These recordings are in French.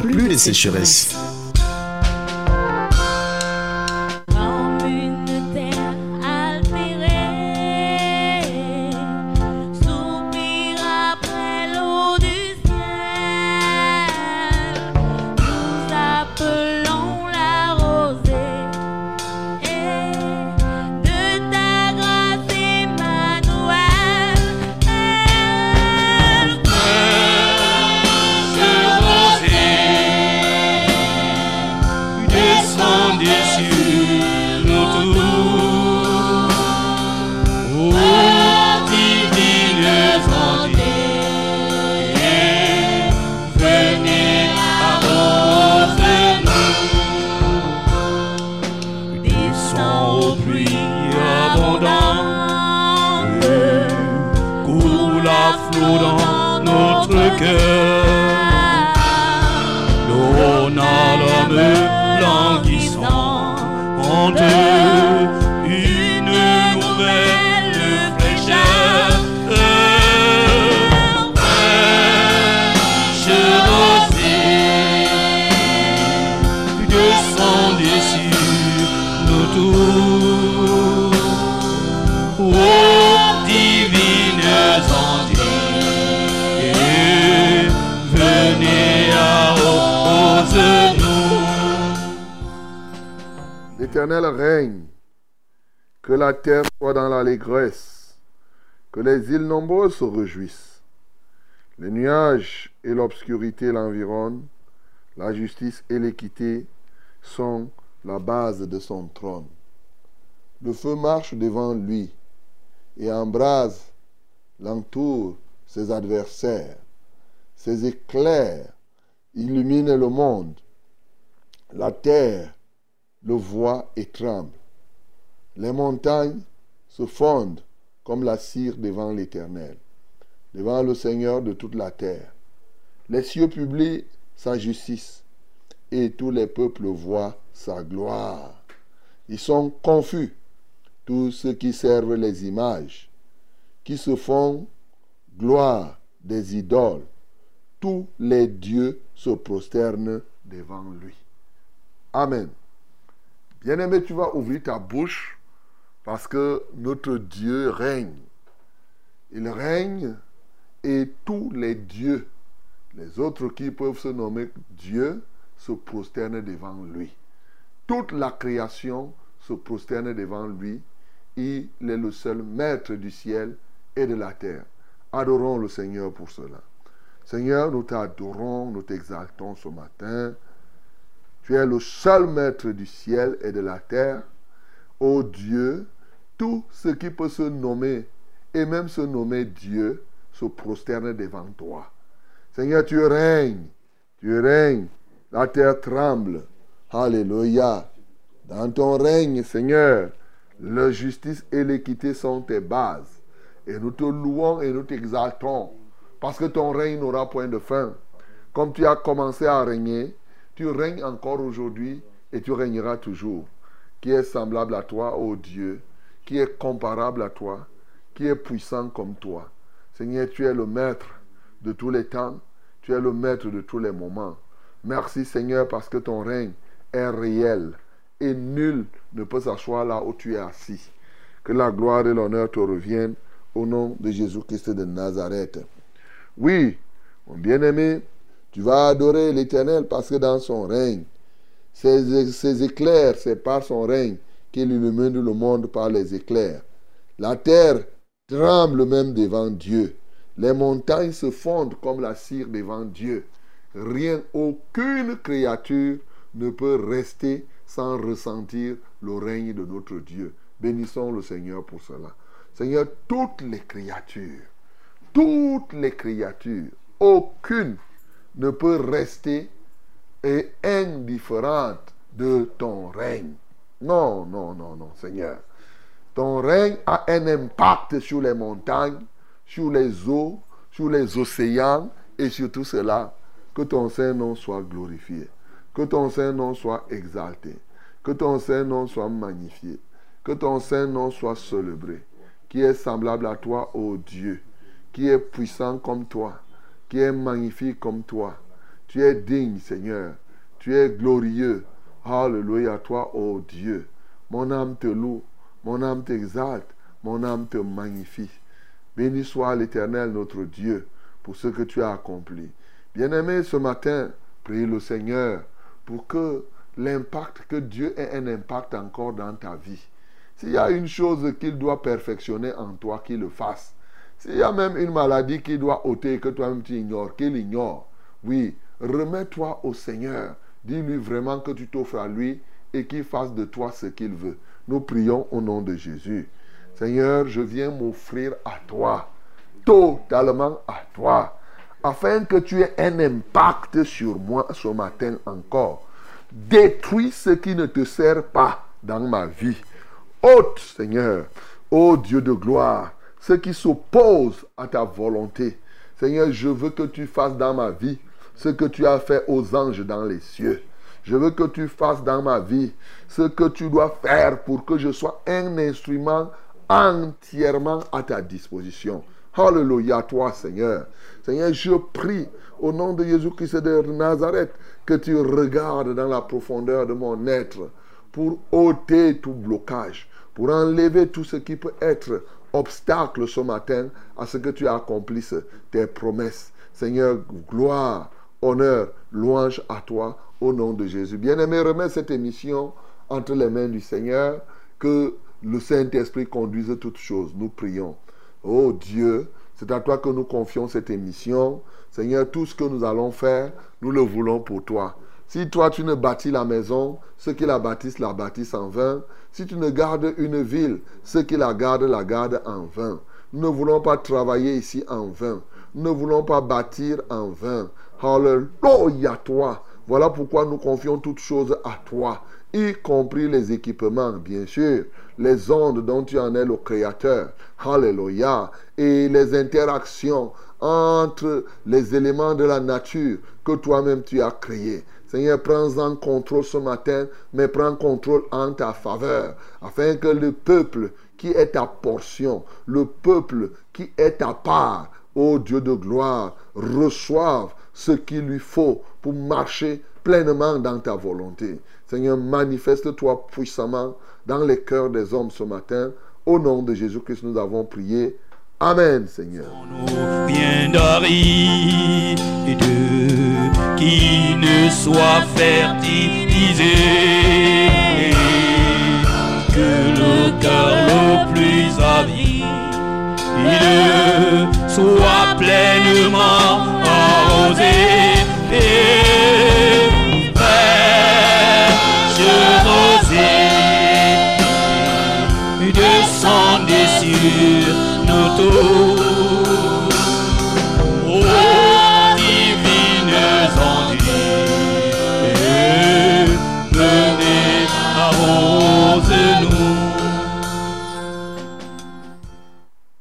plus de sécheresse. Nombreuses se réjouissent. Les nuages et l'obscurité l'environnent, la justice et l'équité sont la base de son trône. Le feu marche devant lui et embrase l'entour ses adversaires. Ses éclairs illuminent le monde. La terre le voit et tremble. Les montagnes se fondent comme la cire devant l'Éternel, devant le Seigneur de toute la terre. Les cieux publient sa justice et tous les peuples voient sa gloire. Ils sont confus, tous ceux qui servent les images, qui se font gloire des idoles. Tous les dieux se prosternent devant lui. Amen. Bien-aimé, tu vas ouvrir ta bouche parce que notre Dieu règne. Il règne et tous les dieux, les autres qui peuvent se nommer Dieu, se prosternent devant lui. Toute la création se prosterne devant lui. Il est le seul maître du ciel et de la terre. Adorons le Seigneur pour cela. Seigneur, nous t'adorons, nous t'exaltons ce matin. Tu es le seul maître du ciel et de la terre. Ô Dieu, tout ce qui peut se nommer et même se nommer Dieu se prosterne devant toi. Seigneur, tu règnes, tu règnes, la terre tremble. Alléluia. Dans ton règne, Seigneur, la justice et l'équité sont tes bases. Et nous te louons et nous t'exaltons, parce que ton règne n'aura point de fin. Comme tu as commencé à régner, tu règnes encore aujourd'hui et tu régneras toujours. Qui est semblable à toi, ô Dieu, qui est comparable à toi, qui est puissant comme toi. Seigneur, tu es le maître de tous les temps, tu es le maître de tous les moments. Merci Seigneur parce que ton règne est réel et nul ne peut s'asseoir là où tu es assis. Que la gloire et l'honneur te reviennent au nom de Jésus-Christ de Nazareth. Oui, mon bien-aimé, tu vas adorer l'Éternel parce que dans son règne, ses, éclairs, c'est par son règne qu'il illumine le monde par les éclairs. La terre tremble même devant Dieu. Les montagnes se fondent comme la cire devant Dieu. Rien, aucune créature ne peut rester sans ressentir le règne de notre Dieu. Bénissons le Seigneur pour cela. Seigneur, toutes les créatures, toutes les créatures, aucune ne peut rester et indifférente de ton règne. Non, non, non, non, Seigneur. Ton règne a un impact sur les montagnes, sur les eaux, sur les océans et sur tout cela. Que ton Saint-Nom soit glorifié. Que ton Saint-Nom soit exalté. Que ton Saint-Nom soit magnifié. Que ton Saint-Nom soit célébré. Qui est semblable à toi, ô Dieu. Qui est puissant comme toi. Qui est magnifique comme toi. Tu es digne, Seigneur. Tu es glorieux. Alléluia à toi, ô Dieu. Mon âme te loue. Mon âme t'exalte. Mon âme te magnifie. Béni soit l'Éternel, notre Dieu, pour ce que tu as accompli. Bien-aimé, ce matin, prie le Seigneur pour que l'impact, que Dieu ait un impact encore dans ta vie. S'il y a une chose qu'il doit perfectionner en toi, qu'il le fasse. S'il y a même une maladie qu'il doit ôter que toi-même tu ignores, qu'il ignore. Oui, remets-toi au Seigneur. Dis-lui vraiment que tu t'offres à lui et qu'il fasse de toi ce qu'il veut. Nous prions au nom de Jésus. Seigneur, je viens m'offrir à toi, totalement à toi afin que tu aies un impact sur moi ce matin encore. Détruis ce qui ne te sert pas dans ma vie. Ôte, Seigneur, ô Dieu de gloire, ce qui s'oppose à ta volonté. Seigneur, je veux que tu fasses dans ma vie ce que tu as fait aux anges dans les cieux. Je veux que tu fasses dans ma vie ce que tu dois faire pour que je sois un instrument entièrement à ta disposition. Alléluia, toi, Seigneur. Seigneur, je prie au nom de Jésus-Christ de Nazareth que tu regardes dans la profondeur de mon être pour ôter tout blocage, pour enlever tout ce qui peut être obstacle ce matin à ce que tu accomplisses tes promesses. Seigneur, gloire, honneur, louange à toi au nom de Jésus. Bien-aimé, remets cette émission entre les mains du Seigneur, que le Saint-Esprit conduise toutes choses. Nous prions. Oh Dieu, c'est à toi que nous confions cette émission. Seigneur, tout ce que nous allons faire, nous le voulons pour toi. Si toi tu ne bâtis la maison, ceux qui la bâtissent la bâtissent en vain. Si tu ne gardes une ville, ceux qui la gardent la gardent en vain. Nous ne voulons pas travailler ici en vain. Nous ne voulons pas bâtir en vain. Alléluia toi. Voilà pourquoi nous confions toutes choses à toi, y compris les équipements, bien sûr les ondes dont tu en es le créateur. Alléluia. Et les interactions entre les éléments de la nature que toi-même tu as créés. Seigneur, prends en contrôle ce matin, mais prends contrôle en ta faveur, afin que le peuple qui est ta portion, le peuple qui est ta part, ô Dieu de gloire, reçoive ce qu'il lui faut pour marcher pleinement dans ta volonté. Seigneur, manifeste-toi puissamment dans les cœurs des hommes ce matin. Au nom de Jésus-Christ, nous avons prié. Amen, Seigneur. que le cœur le plus soit pleinement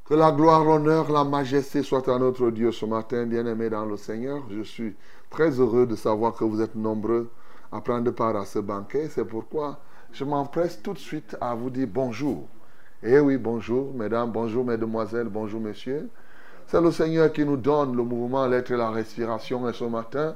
Que la gloire, l'honneur, la majesté soit à notre Dieu ce matin, bien-aimé dans le Seigneur. Je suis très heureux de savoir que vous êtes nombreux à prendre part à ce banquet. C'est pourquoi je m'empresse tout de suite à vous dire bonjour. Eh oui, bonjour, mesdames, bonjour, mesdemoiselles, bonjour, messieurs. C'est le Seigneur qui nous donne le mouvement, l'être et la respiration et ce matin.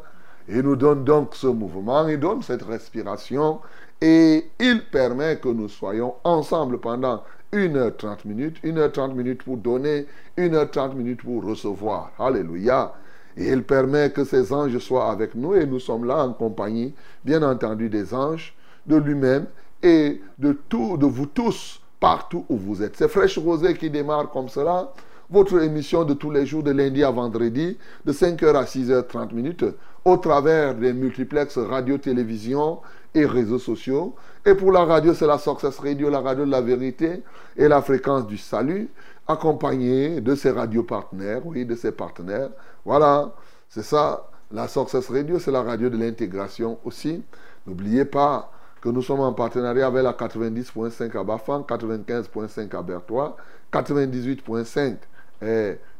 Il nous donne donc ce mouvement, il donne cette respiration et il permet que nous soyons ensemble pendant 1h30 minutes, 1h30 minutes pour donner, 1h30 minutes pour recevoir. Alléluia. Et il permet que ces anges soient avec nous et nous sommes là en compagnie, bien entendu, des anges, de lui-même et de, de vous tous partout où vous êtes. C'est Fraîche Rosée qui démarre comme cela. Votre émission de tous les jours, de lundi à vendredi, de 5h à 6h30 minutes, au travers des multiplexes radio-télévision et réseaux sociaux. Et pour la radio, c'est la Success Radio, la radio de la vérité et la fréquence du salut, accompagnée de ses radios partenaires, oui, de ses partenaires. Voilà, c'est ça. la Success Radio, c'est la radio de l'intégration aussi. N'oubliez pas que nous sommes en partenariat avec la 90.5 à Bafang, 95.5 à Bertois, 98.5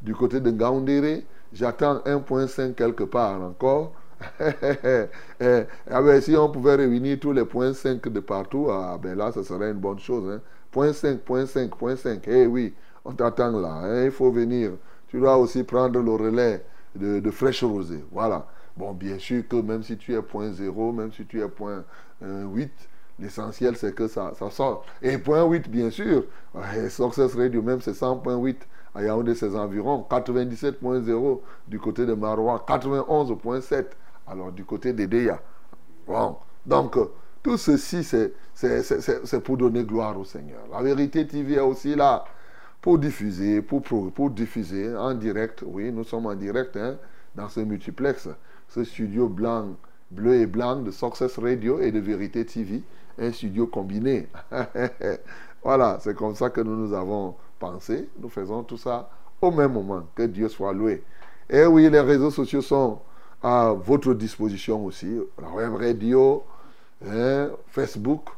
du côté de Gaoundéré. J'attends 1.5 quelque part encore. eh, ah ben, si on pouvait réunir tous les points 5 de partout, ah, ben là, ce serait une bonne chose. Hein. Point 5, point 5, point 5. Eh oui, on t'attend là. Hein. Il faut venir. Tu dois aussi prendre le relais de, de fraîche rosée. Voilà. Bon, bien sûr que même si tu es point 0, même si tu es point 8, euh, l'essentiel c'est que ça, sort. Et point 8, bien sûr, Success Radio même c'est 100.8 à Yaoundé, ses environs, 97.0 du côté de Marois, 91.7 alors du côté des Deya. Bon, donc tout ceci c'est pour donner gloire au Seigneur. La vérité TV est aussi là pour diffuser, pour, pour, diffuser en direct. Oui, nous sommes en direct hein, dans ce multiplex, ce studio blanc, bleu et blanc de Success Radio et de Vérité TV, un studio combiné. voilà, c'est comme ça que nous nous avons pensé. Nous faisons tout ça au même moment. Que Dieu soit loué. Et oui, les réseaux sociaux sont à votre disposition aussi. La web radio, hein, Facebook,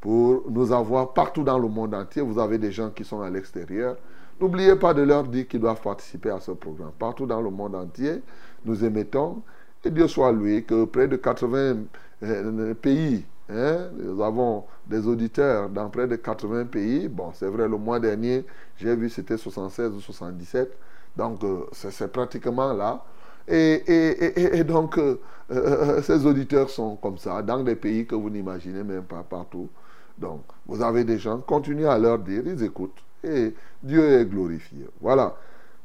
pour nous avoir partout dans le monde entier. Vous avez des gens qui sont à l'extérieur. N'oubliez pas de leur dire qu'ils doivent participer à ce programme. Partout dans le monde entier, nous émettons. Et Dieu soit loué que près de 80 euh, pays, hein, nous avons des auditeurs dans près de 80 pays. Bon, c'est vrai, le mois dernier, j'ai vu c'était 76 ou 77. Donc, euh, c'est pratiquement là. Et, donc, euh, ces auditeurs sont comme ça, dans des pays que vous n'imaginez même pas partout. Donc, vous avez des gens, continuez à leur dire, ils écoutent. Et Dieu est glorifié. Voilà.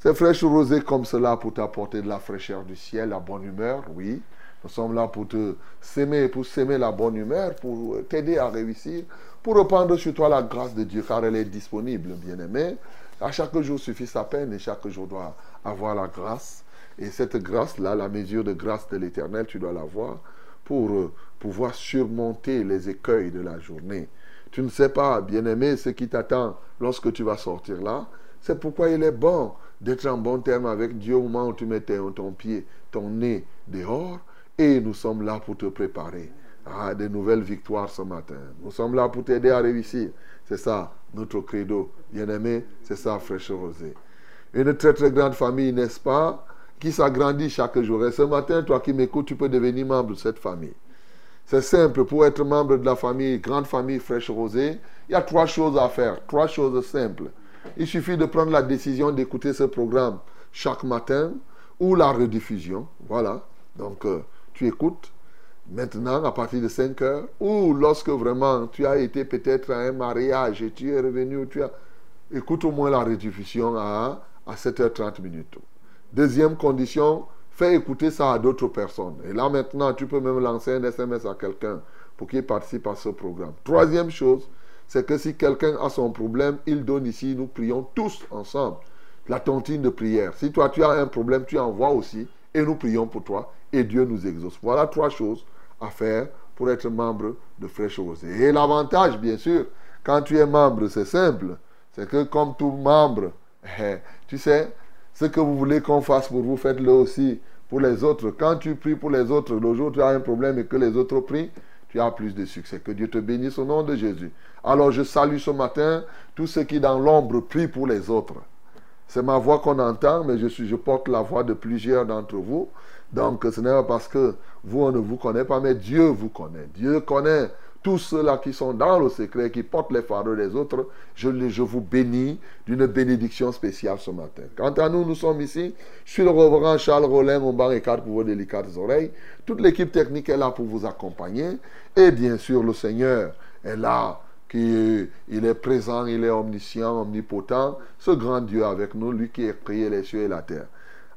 C'est fraîche rosée comme cela pour t'apporter de la fraîcheur du ciel, la bonne humeur, oui. Nous sommes là pour te s'aimer, pour s'aimer la bonne humeur, pour t'aider à réussir, pour reprendre sur toi la grâce de Dieu, car elle est disponible, bien-aimé. À chaque jour suffit sa peine et chaque jour doit avoir la grâce. Et cette grâce-là, la mesure de grâce de l'Éternel, tu dois l'avoir pour euh, pouvoir surmonter les écueils de la journée. Tu ne sais pas, bien-aimé, ce qui t'attend lorsque tu vas sortir là. C'est pourquoi il est bon d'être en bon terme avec Dieu au moment où tu mets ton pied, ton nez dehors. Et nous sommes là pour te préparer à de nouvelles victoires ce matin. Nous sommes là pour t'aider à réussir. C'est ça, notre credo. Bien-aimé, c'est ça, fraîche rosée. Une très très grande famille, n'est-ce pas, qui s'agrandit chaque jour. Et ce matin, toi qui m'écoutes, tu peux devenir membre de cette famille. C'est simple, pour être membre de la famille, grande famille fraîche rosée, il y a trois choses à faire, trois choses simples. Il suffit de prendre la décision d'écouter ce programme chaque matin ou la rediffusion. Voilà. Donc, euh, tu écoutes maintenant à partir de 5 heures ou lorsque vraiment tu as été peut-être à un mariage et tu es revenu, tu as... écoute au moins la rediffusion à, à 7h30 minutes. Deuxième condition, Fais écouter ça à d'autres personnes. Et là maintenant, tu peux même lancer un SMS à quelqu'un pour qu'il participe à ce programme. Troisième chose, c'est que si quelqu'un a son problème, il donne ici, nous prions tous ensemble. La tontine de prière. Si toi tu as un problème, tu envoies aussi et nous prions pour toi et Dieu nous exauce. Voilà trois choses à faire pour être membre de Fraîche Rosée. Et l'avantage, bien sûr, quand tu es membre, c'est simple. C'est que comme tout membre, eh, tu sais, ce que vous voulez qu'on fasse pour vous, faites-le aussi pour les autres. Quand tu pries pour les autres, le jour où tu as un problème et que les autres prient, tu as plus de succès. Que Dieu te bénisse au nom de Jésus. Alors je salue ce matin tous ceux qui dans l'ombre prient pour les autres. C'est ma voix qu'on entend, mais je, suis, je porte la voix de plusieurs d'entre vous. Donc ce n'est pas parce que vous, on ne vous connaît pas, mais Dieu vous connaît. Dieu connaît tous ceux-là qui sont dans le secret, qui portent les fardeaux des autres, je, vous bénis d'une bénédiction spéciale ce matin. Quant à nous, nous sommes ici. Je suis le reverend Charles Rollin, mon banc et pour vos délicates oreilles. Toute l'équipe technique est là pour vous accompagner. Et bien sûr, le Seigneur est là. Qui, il est présent, il est omniscient, omnipotent, ce grand Dieu avec nous, lui qui a créé les cieux et la terre.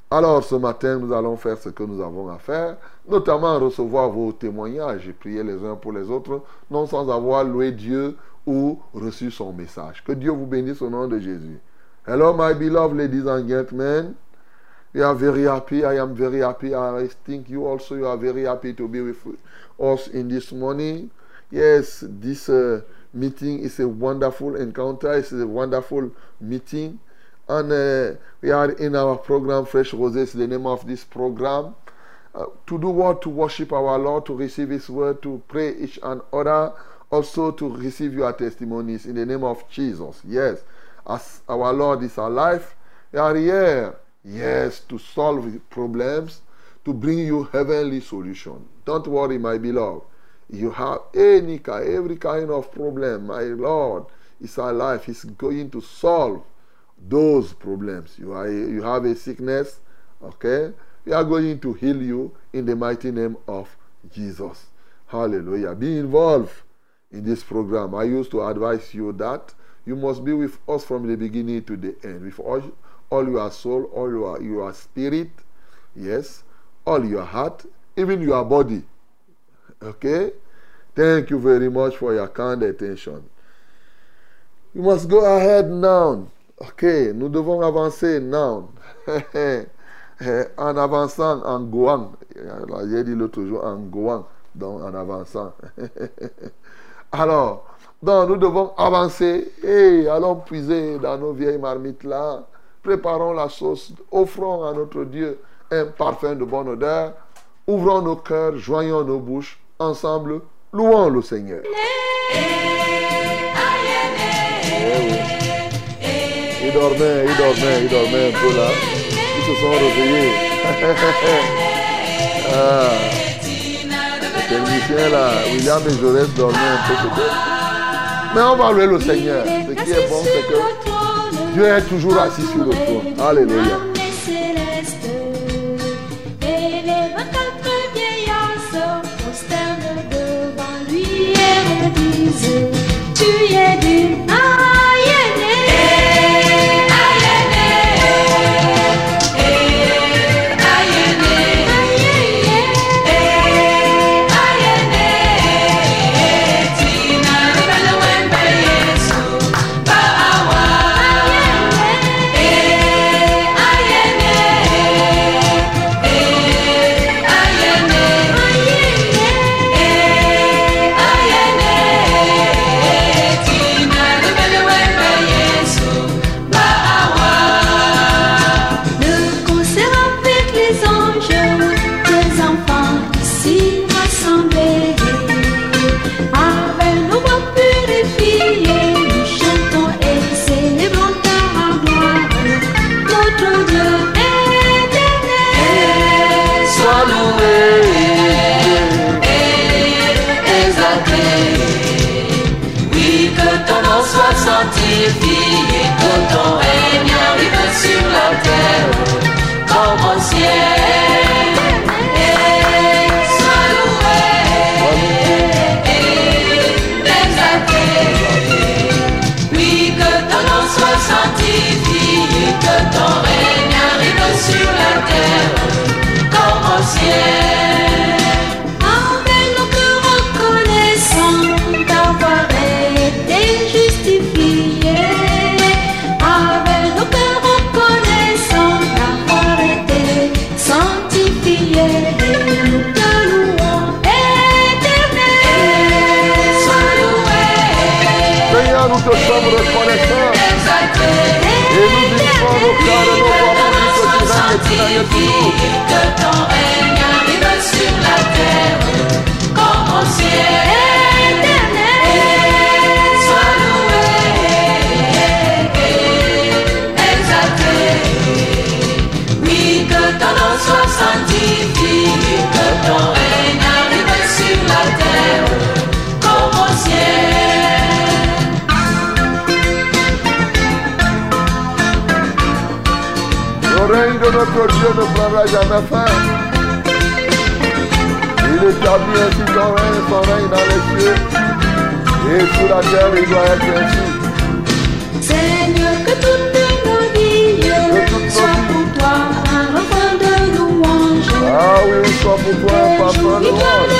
Alors ce matin, nous allons faire ce que nous avons à faire, notamment recevoir vos témoignages et prier les uns pour les autres, non sans avoir loué Dieu ou reçu son message. Que Dieu vous bénisse au nom de Jésus. Hello, my beloved ladies and gentlemen. We are very happy. I am very happy. I think you also you are very happy to be with us in this morning. Yes, this uh, meeting is a wonderful encounter. It's a wonderful meeting. And uh, we are in our program, Fresh Roses, the name of this program. uh, to do what? To worship our Lord, to receive His word, to pray each and other, also to receive your testimonies in the name of Jesus. Yes, as our Lord is alive, we are here. Yes, to solve problems, to bring you heavenly solution. Don't worry, my beloved. You have any kind, every kind of problem, my Lord is alive. He's going to solve those problems. You, are, you have a sickness, okay? We are going to heal you in the mighty name of Jesus. Hallelujah. Be involved in this program. I used to advise you that you must be with us from the beginning to the end, with all, all your soul, all your, your spirit, yes, all your heart, even your body. Okay? Thank you very much for your kind attention. You must go ahead now. Ok, nous devons avancer now. en avançant, en goant. J'ai dit l'autre jour en goant, donc en avançant. Alors, donc nous devons avancer et allons puiser dans nos vieilles marmites là. Préparons la sauce, offrons à notre Dieu un parfum de bonne odeur. Ouvrons nos cœurs, joignons nos bouches. Ensemble, louons le Seigneur. Il dormait, il dormait, il dormait un peu là. Ils se sont réveillés. ah. Le là, William et Jaurès dormaient un peu peut-être. Mais on va louer le Seigneur. Ce qui est bon, c'est que Dieu est toujours assis sur le trône. Alléluia. D'une notre Dieu ne prendra jamais fin. Il établit ainsi son règne, son règne dans les cieux. Et sur la terre, il doit être ainsi. Seigneur, que toutes nos vies soient pour toi un refrain de louange. Ah oui, soit pour toi un parfum de louange.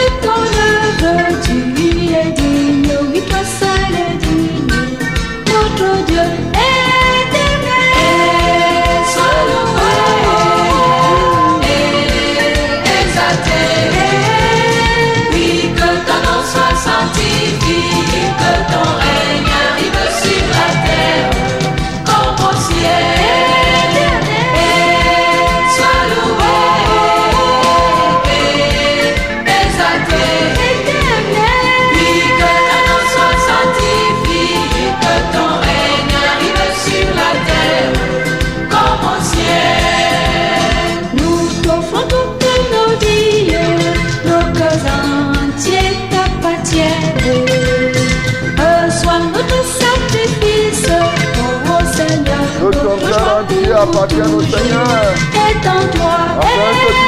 Au Seigneur. est en toi.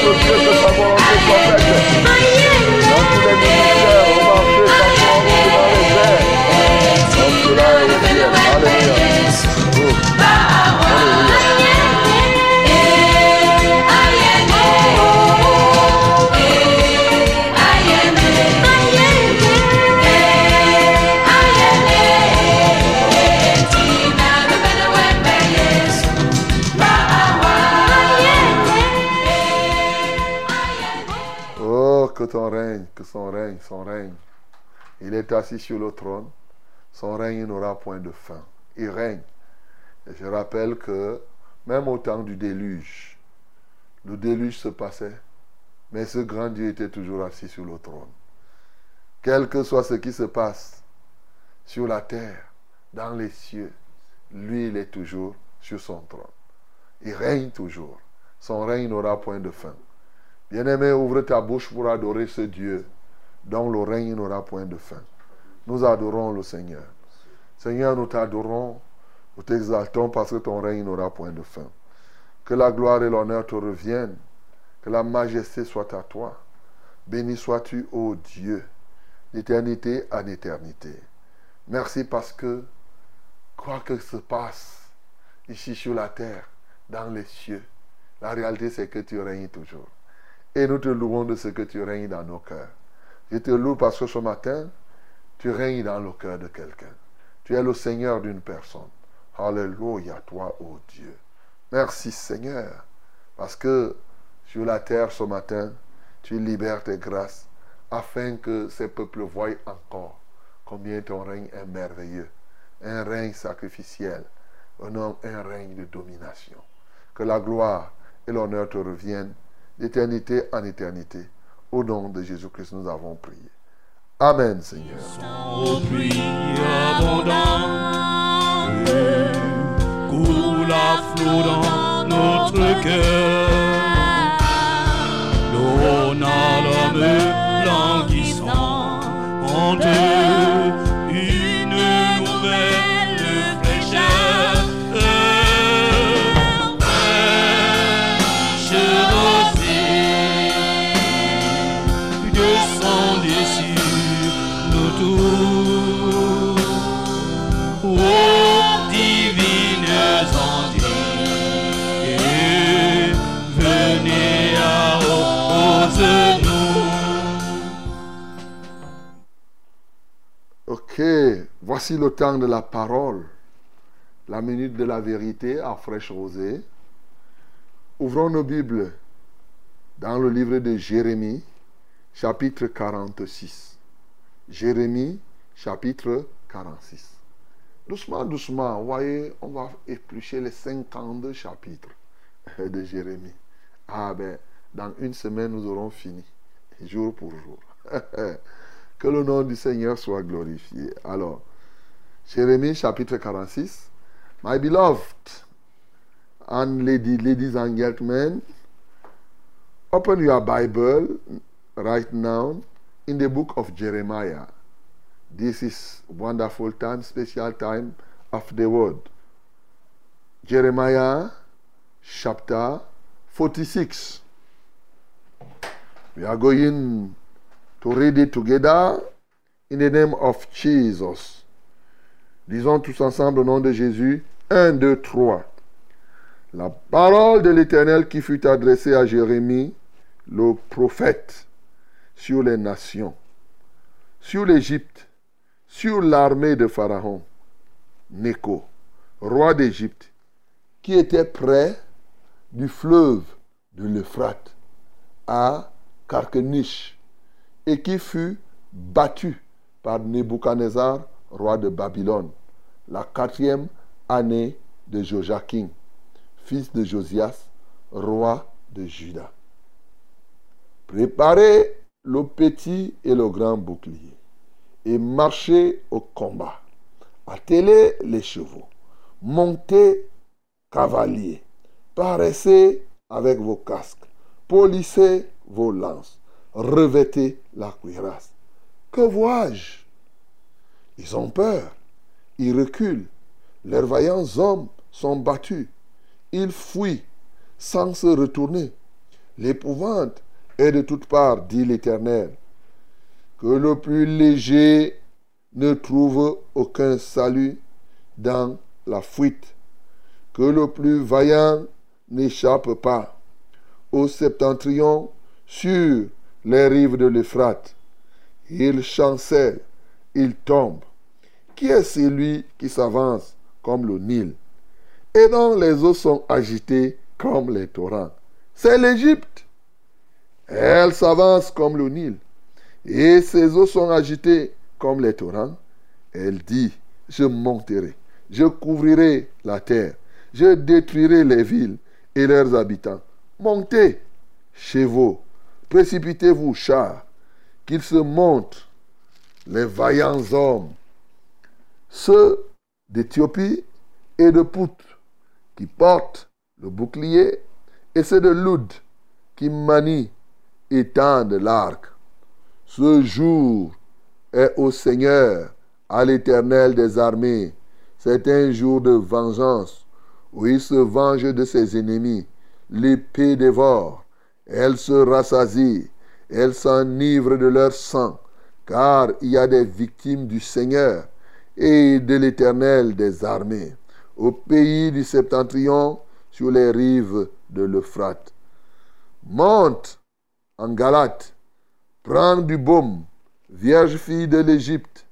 Gloire de notre Dieu, que son règne. Il est assis sur le trône. Son règne n'aura point de fin. Il règne. Je rappelle que même au temps du déluge, le déluge se passait, mais ce grand Dieu était toujours assis sur le trône. Quel que soit ce qui se passe sur la terre, dans les cieux, lui, il est toujours sur son trône. Il règne toujours. Son règne n'aura point de fin. Bien-aimé, ouvre ta bouche pour adorer ce Dieu dont le règne n'aura point de fin. Nous adorons le Seigneur. Seigneur, nous t'adorons, nous t'exaltons parce que ton règne n'aura point de fin. Que la gloire et l'honneur te reviennent, que la majesté soit à toi. Béni sois-tu, ô Dieu, d'éternité en éternité. Merci parce que, quoi que se passe ici sur la terre, dans les cieux, la réalité c'est que tu règnes toujours. Et nous te louons de ce que tu règnes dans nos cœurs. Je te loue parce que ce matin, tu règnes dans le cœur de quelqu'un. Tu es le Seigneur d'une personne. Alléluia, toi, ô Dieu. Merci Seigneur, parce que sur la terre ce matin, tu libères tes grâces afin que ces peuples voient encore combien ton règne est merveilleux. Un règne sacrificiel, un, un règne de domination. Que la gloire et l'honneur te reviennent d'éternité en éternité. Au nom de Jésus-Christ, nous avons prié. Amen, Seigneur. Dans notre cœur. L'eau l'homme languissant, en une Voici le temps de la parole, la minute de la vérité à fraîche rosée. Ouvrons nos Bibles dans le livre de Jérémie, chapitre 46. Jérémie, chapitre 46. Doucement, doucement, vous voyez, on va éplucher les 52 chapitres de Jérémie. Ah ben, dans une semaine, nous aurons fini, jour pour jour. Que le nom du Seigneur soit glorifié. Alors, Jérémie chapitre 46. My beloved and ladies, ladies and gentlemen, open your Bible right now in the book of Jeremiah. This is wonderful time, special time of the word. Jeremiah chapter 46. We are going to read it together in the name of Jesus. Disons tous ensemble au nom de Jésus. 1, 2, 3. La parole de l'Éternel qui fut adressée à Jérémie, le prophète, sur les nations, sur l'Égypte, sur l'armée de Pharaon, Néco, roi d'Égypte, qui était près du fleuve de l'Euphrate, à Carchemish, et qui fut battu par Nebuchadnezzar, roi de Babylone, la quatrième année de Joachim, fils de Josias, roi de Juda. Préparez le petit et le grand bouclier et marchez au combat. Attelez les chevaux, montez cavaliers, paraissez avec vos casques, polissez vos lances, revêtez la cuirasse. Que vois-je? Ils ont peur, ils reculent, leurs vaillants hommes sont battus, ils fuient sans se retourner. L'épouvante est de toutes parts, dit l'Éternel. Que le plus léger ne trouve aucun salut dans la fuite. Que le plus vaillant n'échappe pas. Au septentrion, sur les rives de l'Euphrate, il chancelle, il tombe. Qui est celui qui s'avance comme le Nil? Et dont les eaux sont agitées comme les torrents C'est l'Égypte. Elle s'avance comme le Nil et ses eaux sont agitées comme les torrents. Elle dit, je monterai, je couvrirai la terre, je détruirai les villes et leurs habitants. Montez, chevaux, précipitez-vous, chars, qu'ils se montent, les vaillants hommes, ceux d'Éthiopie et de Pout, qui portent le bouclier, et ceux de Loud, qui manient et tendent l'arc. Ce jour est au Seigneur, à l'Éternel des armées. C'est un jour de vengeance, où il se venge de ses ennemis. L'épée dévore, elle se rassasie, elle s'enivre de leur sang, car il y a des victimes du Seigneur et de l'Éternel des armées, au pays du septentrion, sur les rives de l'Euphrate. Monte en Galate, prends du baume, vierge fille de l'Égypte.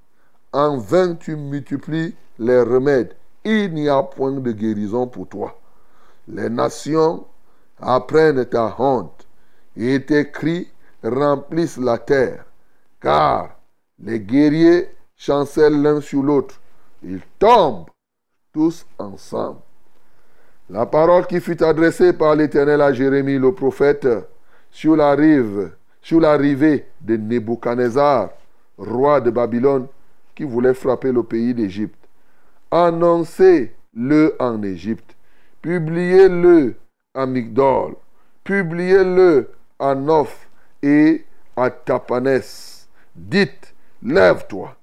En vain tu multiplies les remèdes. Il n'y a point de guérison pour toi. Les nations apprennent ta honte et tes cris remplissent la terre. Car les guerriers chancellent l'un sur l'autre. Ils tombent tous ensemble. La parole qui fut adressée par l'Éternel à Jérémie le prophète sur la rive, sur l'arrivée de Nebuchadnezzar, roi de Babylone, qui voulait frapper le pays d'Égypte. Annoncez-le en Égypte. Publiez-le à Migdol. Publiez-le à Noph et à Tapanès. Dites, lève-toi,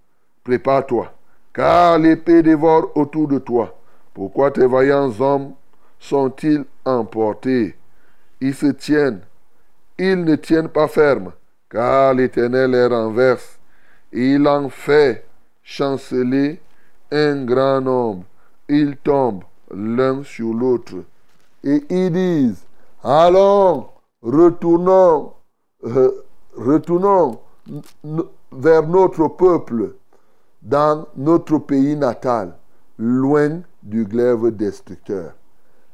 prépare-toi, car l'épée dévore autour de toi. Pourquoi tes vaillants hommes sont-ils emportés? Ils se tiennent, ils ne tiennent pas ferme, car l'Éternel les renverse. Il en fait chanceler un grand nombre. Ils tombent l'un sur l'autre. Et ils disent, allons, retournons, euh, retournons vers notre peuple, dans notre pays natal, loin du glaive destructeur.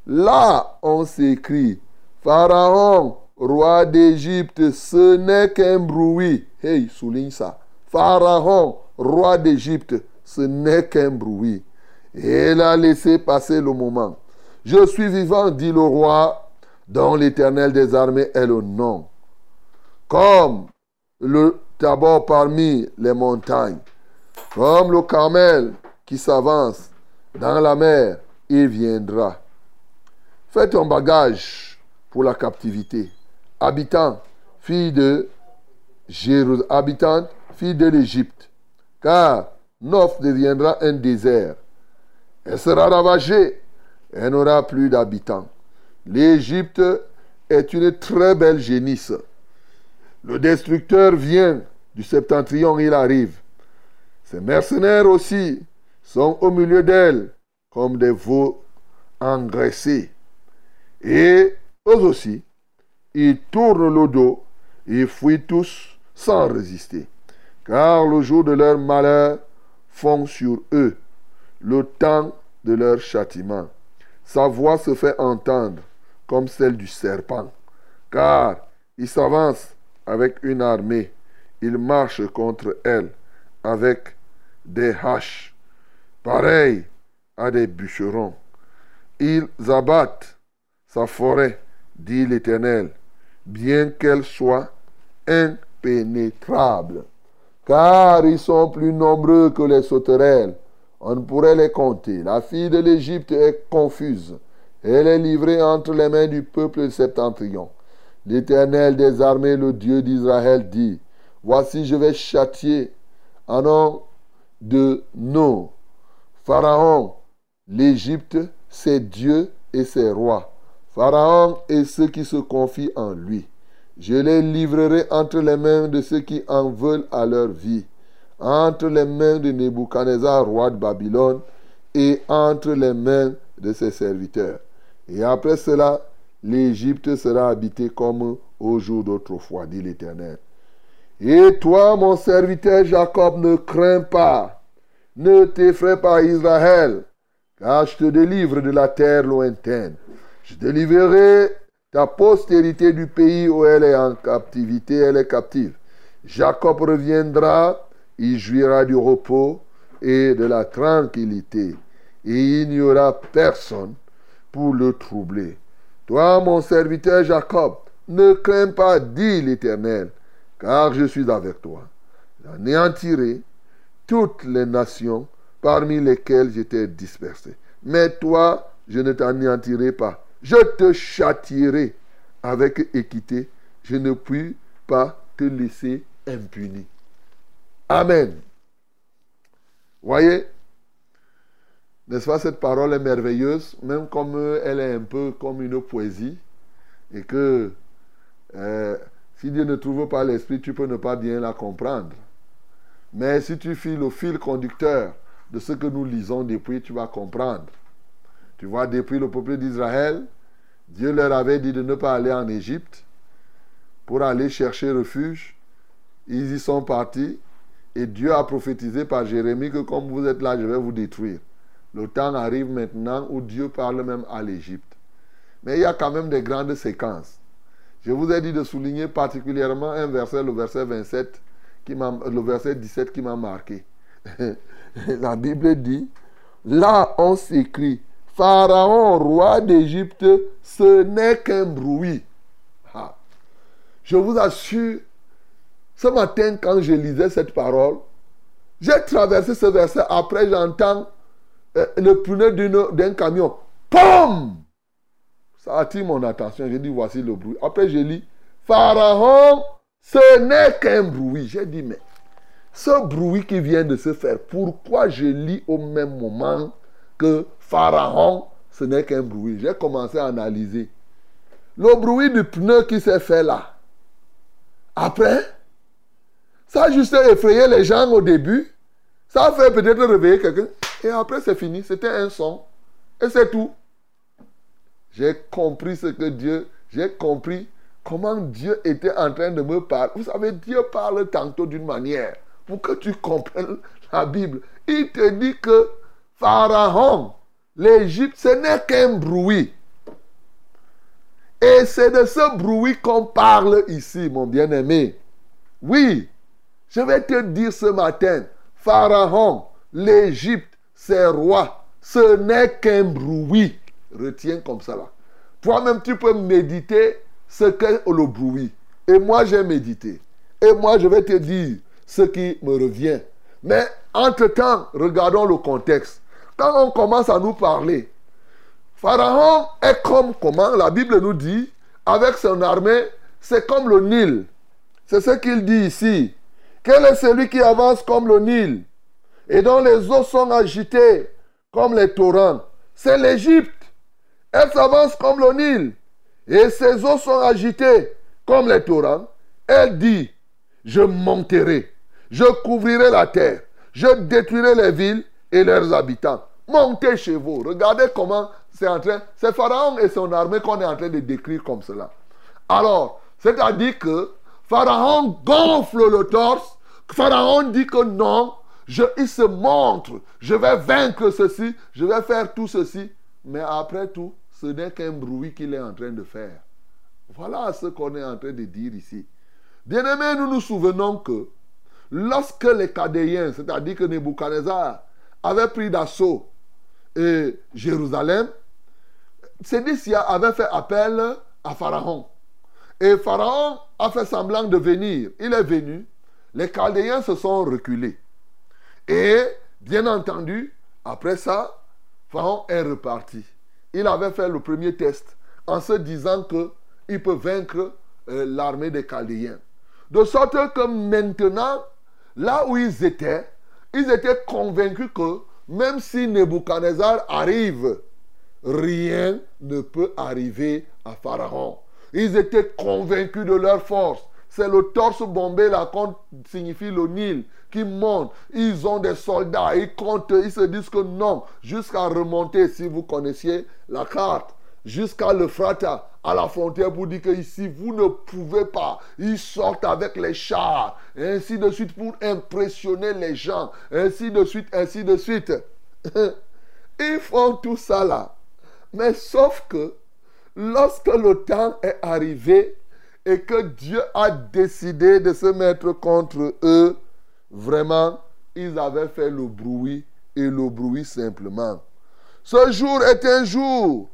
Là, on s'écrit, Pharaon, roi d'Égypte, ce n'est qu'un bruit. Hey, souligne ça. Pharaon, roi d'Égypte, ce n'est qu'un bruit. Et elle a laissé passer le moment. Je suis vivant, dit le roi, dont l'Éternel des armées est le nom. Comme le d'abord parmi les montagnes. Comme le Carmel qui s'avance dans la mer, il viendra. Fais ton bagage pour la captivité. Habitant, fille de Jérusalem, habitante, fille de l'Égypte. Car Noph deviendra un désert. Elle sera ravagée. Elle n'aura plus d'habitants. L'Égypte est une très belle génisse. Le destructeur vient du septentrion, il arrive. Ses mercenaires aussi sont au milieu d'elle comme des veaux engraissés. Et eux aussi, ils tournent le dos et fuient tous sans résister. Car le jour de leur malheur fond sur eux, le temps de leur châtiment. Sa voix se fait entendre comme celle du serpent, car il s'avance avec une armée, il marche contre elle avec des haches, pareilles à des bûcherons. Ils abattent sa forêt, dit l'Éternel, bien qu'elle soit impénétrable, car ils sont plus nombreux que les sauterelles. On ne pourrait les compter. La fille de l'Égypte est confuse. Elle est livrée entre les mains du peuple septentrion. L'Éternel des armées, le Dieu d'Israël, dit, Voici je vais châtier en nom de nos Pharaon, l'Égypte, ses dieux et ses rois. Pharaon et ceux qui se confient en lui. Je les livrerai entre les mains de ceux qui en veulent à leur vie, entre les mains de Nebuchadnezzar, roi de Babylone, et entre les mains de ses serviteurs. Et après cela, l'Égypte sera habitée comme au jour d'autrefois, dit l'Éternel. Et toi, mon serviteur Jacob, ne crains pas, ne t'effraie pas Israël, car je te délivre de la terre lointaine. Je délivrerai ta postérité du pays où elle est en captivité, elle est captive. Jacob reviendra, il jouira du repos et de la tranquillité, et il n'y aura personne pour le troubler. Toi, mon serviteur Jacob, ne crains pas, dit l'Éternel, car je suis avec toi. J'anéantirai toutes les nations parmi lesquelles j'étais dispersé. Mais toi, je ne t'anéantirai pas. Je te châtierai avec équité. Je ne puis pas te laisser impuni. Amen. Voyez, n'est-ce pas, cette parole est merveilleuse, même comme elle est un peu comme une poésie, et que euh, si Dieu ne trouve pas l'esprit, tu peux ne pas bien la comprendre. Mais si tu files le fil conducteur de ce que nous lisons depuis, tu vas comprendre. Tu vois, depuis le peuple d'Israël, Dieu leur avait dit de ne pas aller en Égypte pour aller chercher refuge. Ils y sont partis et Dieu a prophétisé par Jérémie que comme vous êtes là, je vais vous détruire. Le temps arrive maintenant où Dieu parle même à l'Égypte. Mais il y a quand même des grandes séquences. Je vous ai dit de souligner particulièrement un verset, le verset 27, qui le verset 17 qui m'a marqué. La Bible dit, là on s'écrit, Pharaon, roi d'Égypte, ce n'est qu'un bruit. Ah. Je vous assure, ce matin, quand je lisais cette parole, j'ai traversé ce verset. Après, j'entends le pneu d'un camion. POM Ça attire mon attention. J'ai dit, voici le bruit. Après, je lis, Pharaon, ce n'est qu'un bruit. J'ai dit, mais ce bruit qui vient de se faire, pourquoi je lis au même moment que Pharaon, ce n'est qu'un bruit? J'ai commencé à analyser. Le bruit du pneu qui s'est fait là. Après, ça a juste effrayé les gens au début. Ça a fait peut-être réveiller quelqu'un. Et après, c'est fini. C'était un son. Et c'est tout. J'ai compris ce que Dieu, j'ai compris comment Dieu était en train de me parler. Vous savez, Dieu parle tantôt d'une manière pour que tu comprennes la Bible. Il te dit que Pharaon, l'Égypte, ce n'est qu'un bruit. Et c'est de ce bruit qu'on parle ici, mon bien-aimé. Oui, je vais te dire ce matin, Pharaon, l'Égypte, rois, ce n'est qu'un bruit. Retiens comme ça là. Toi-même, tu peux méditer ce qu'est le bruit. Et moi, j'ai médité. Et moi, je vais te dire ce qui me revient. Mais entre-temps, regardons le contexte. Quand on commence à nous parler, Pharaon est comme comment? La Bible nous dit, avec son armée, c'est comme le Nil. C'est ce qu'il dit ici. Quel est celui qui avance comme le Nil? Et dont les eaux sont agitées comme les torrents C'est l'Égypte. Elle s'avance comme le Nil et ses eaux sont agitées comme les torrents. Elle dit, je monterai, je couvrirai la terre, je détruirai les villes et leurs habitants. Montez chez vous. Regardez comment c'est en train. C'est Pharaon et son armée qu'on est en train de décrire comme cela. Alors, c'est-à-dire que Pharaon gonfle le torse. Pharaon dit que non, il se montre. Je vais vaincre ceci, je vais faire tout ceci. Mais après tout, ce n'est qu'un bruit qu'il est en train de faire. Voilà ce qu'on est en train de dire ici. Bien-aimés, nous nous souvenons que lorsque les Cadéens, c'est-à-dire que Nebuchadnezzar, avait pris d'assaut et Jérusalem, Sédécia avait fait appel à Pharaon. Et Pharaon a fait semblant de venir. Il est venu. Les Chaldéens se sont reculés. Et, bien entendu, après ça, Pharaon est reparti. Il avait fait le premier test en se disant qu'il peut vaincre euh, l'armée des Chaldéens. De sorte que maintenant, là où ils étaient, ils étaient convaincus que même si Nebuchadnezzar arrive, rien ne peut arriver à Pharaon. Ils étaient convaincus de leur force. C'est le torse bombé là qu'on signifie le Nil qui monte. Ils ont des soldats, ils comptent, ils se disent que non, jusqu'à remonter, si vous connaissiez la carte, jusqu'à l'Euphrata, à la frontière pour dire que ici, vous ne pouvez pas. Ils sortent avec les chars, ainsi de suite, pour impressionner les gens, ainsi de suite, ainsi de suite. Ils font tout ça là. Mais sauf que lorsque le temps est arrivé et que Dieu a décidé de se mettre contre eux, vraiment, ils avaient fait le bruit et le bruit simplement. Ce jour est un jour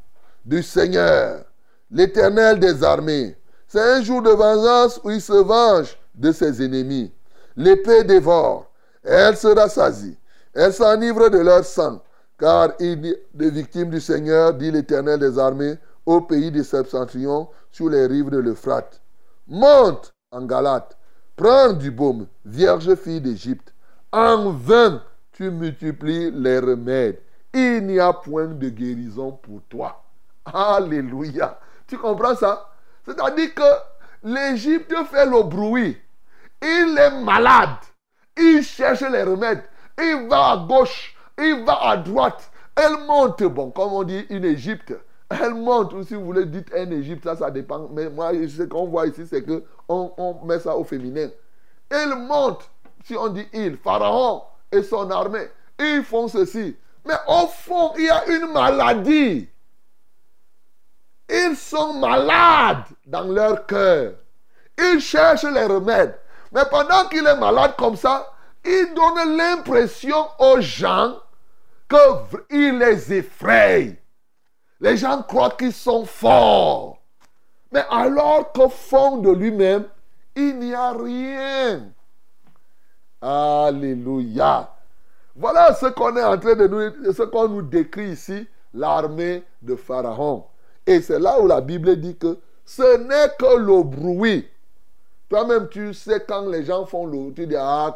du Seigneur, l'Éternel des armées. C'est un jour de vengeance où il se venge de ses ennemis. L'épée dévore, elle se rassasie, elle s'enivre de leur sang, car il dit des victimes du Seigneur, dit l'Éternel des armées, au pays des Septentrions, sur les rives de l'Euphrate. Monte en Galate, prends du baume, vierge fille d'Égypte. En vain, tu multiplies les remèdes. Il n'y a point de guérison pour toi. Alléluia. Tu comprends ça? C'est-à-dire que l'Égypte fait le bruit. Il est malade. Il cherche les remèdes. Il va à gauche. Il va à droite. Elle monte. Bon, comme on dit, une Égypte. Elle monte, ou si vous voulez, dites un Égypte, ça, ça dépend. Mais moi, ce qu'on voit ici, c'est que on, met ça au féminin. Elle monte, si on dit il, Pharaon et son armée, ils font ceci. Mais au fond, il y a une maladie. Ils sont malades dans leur cœur. Ils cherchent les remèdes. Mais pendant qu'il est malade comme ça, il donne l'impression aux gens qu'il les effraie. Les gens croient qu'ils sont forts. Mais alors qu'au fond de lui-même, il n'y a rien. Alléluia. Voilà ce qu'on est en train de nous, ce qu'on nous décrit ici, l'armée de Pharaon. Et c'est là où la Bible dit que ce n'est que le bruit. Toi-même, tu sais quand les gens font le... Tu dis, ah,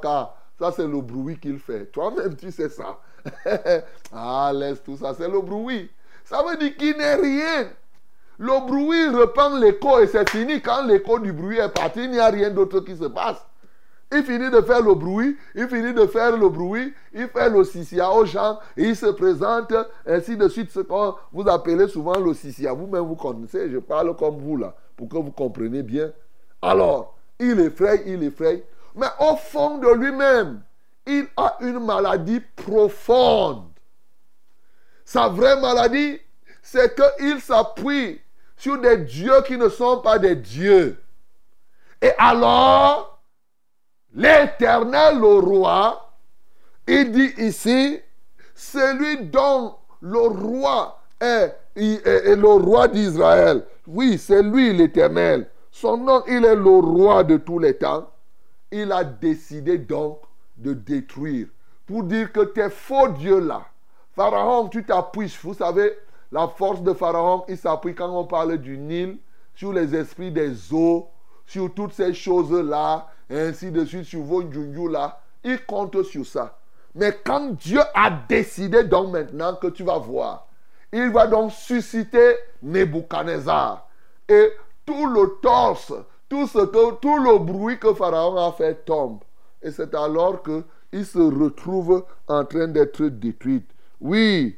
ça c'est le bruit qu'il fait. Toi-même, tu sais ça. ah, laisse tout ça, c'est le bruit. Ça veut dire qu'il n'est rien. Le bruit reprend l'écho et c'est fini. Quand l'écho du bruit est parti, il n'y a rien d'autre qui se passe. Il finit de faire le bruit, il finit de faire le bruit, il fait le aux gens, il se présente, ainsi de suite, ce que vous appelez souvent le. Vous-même, vous connaissez, je parle comme vous là, pour que vous compreniez bien. Alors, il effraie, il effraie, mais au fond de lui-même, il a une maladie profonde. Sa vraie maladie, c'est qu'il s'appuie sur des dieux qui ne sont pas des dieux. Et alors, L'éternel, le roi, il dit ici, celui dont le roi est, le roi d'Israël. Oui, c'est lui l'éternel. Son nom, il est le roi de tous les temps. il a décidé donc de détruire. Pour dire que tes faux dieux-là, Pharaon, tu t'appuies, vous savez, la force de Pharaon, il s'appuie quand on parle du Nil, sur les esprits des eaux, sur toutes ces choses-là, et ainsi de suite, sur vos là. Il compte sur ça. Mais quand Dieu a décidé donc maintenant que tu vas voir, il va donc susciter Nebuchadnezzar. Et tout le torse, tout, ce que, tout le bruit que Pharaon a fait tombe. Et c'est alors qu'il se retrouve en train d'être détruite. Oui,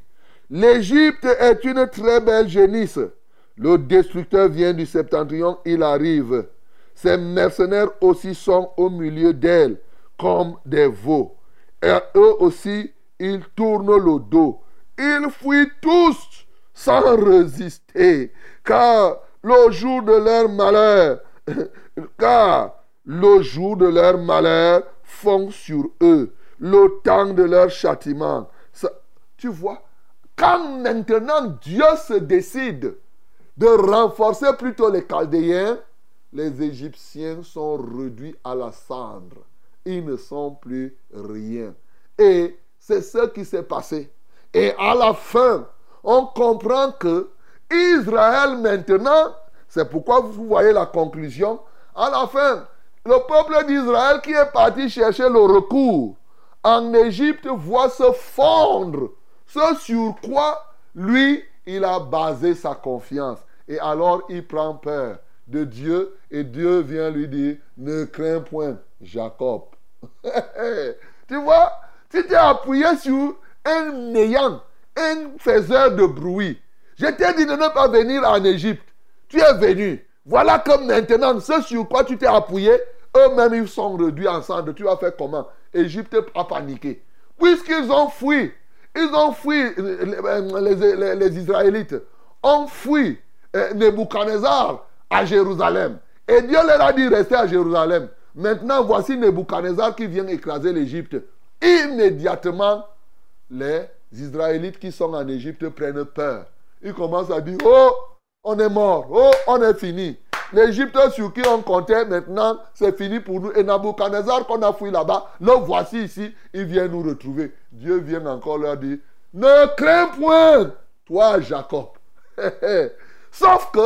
l'Égypte est une très belle génisse. Le destructeur vient du septentrion, il arrive. Ses mercenaires aussi sont au milieu d'elle, comme des veaux. Et eux aussi, ils tournent le dos. Ils fuient tous sans résister, car le jour de leur malheur, car le jour de leur malheur fond sur eux, le temps de leur châtiment. tu vois, quand maintenant Dieu se décide de renforcer plutôt les Chaldéens, les Égyptiens sont réduits à la cendre. Ils ne sont plus rien. Et c'est ce qui s'est passé. Et à la fin, on comprend que Israël maintenant, c'est pourquoi vous voyez la conclusion, à la fin, le peuple d'Israël qui est parti chercher le recours en Égypte voit se fondre ce sur quoi lui, il a basé sa confiance. Et alors il prend peur de Dieu et Dieu vient lui dire, ne crains point, Jacob. tu vois, tu t'es appuyé sur un néant, un faiseur de bruit. Je t'ai dit de ne pas venir en Égypte. Tu es venu. Voilà que maintenant, ce sur quoi tu t'es appuyé, eux-mêmes, ils sont réduits ensemble. Tu vas faire comment? Égypte a paniqué. Puisqu'ils ont fui, ils ont fui, les, Israélites ont fui euh, Nebuchadnezzar à Jérusalem. Et Dieu leur a dit restez à Jérusalem. Maintenant, voici Nebuchadnezzar qui vient écraser l'Égypte. Immédiatement, les Israélites qui sont en Égypte prennent peur. Ils commencent à dire Oh, on est mort. Oh, on est fini. L'Égypte sur qui on comptait maintenant, c'est fini pour nous. Et Nabucodonosor qu'on a fui là-bas, le voici ici, il vient nous retrouver. Dieu vient encore leur dire, ne crains point, toi Jacob. Sauf que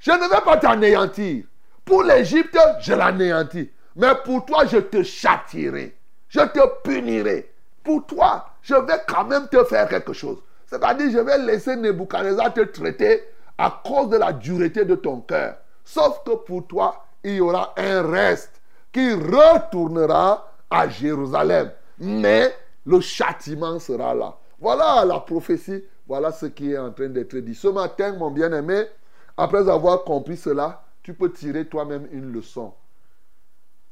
je ne vais pas t'anéantir. Pour l'Égypte, je l'anéantis. Mais pour toi, je te châtirai. Je te punirai. Pour toi, je vais quand même te faire quelque chose. C'est-à-dire, je vais laisser Nebuchadnezzar te traiter à cause de la dureté de ton cœur. Sauf que pour toi, il y aura un reste qui retournera à Jérusalem. Mais le châtiment sera là. Voilà la prophétie. Voilà ce qui est en train d'être dit. Ce matin, mon bien-aimé, après avoir compris cela, tu peux tirer toi-même une leçon.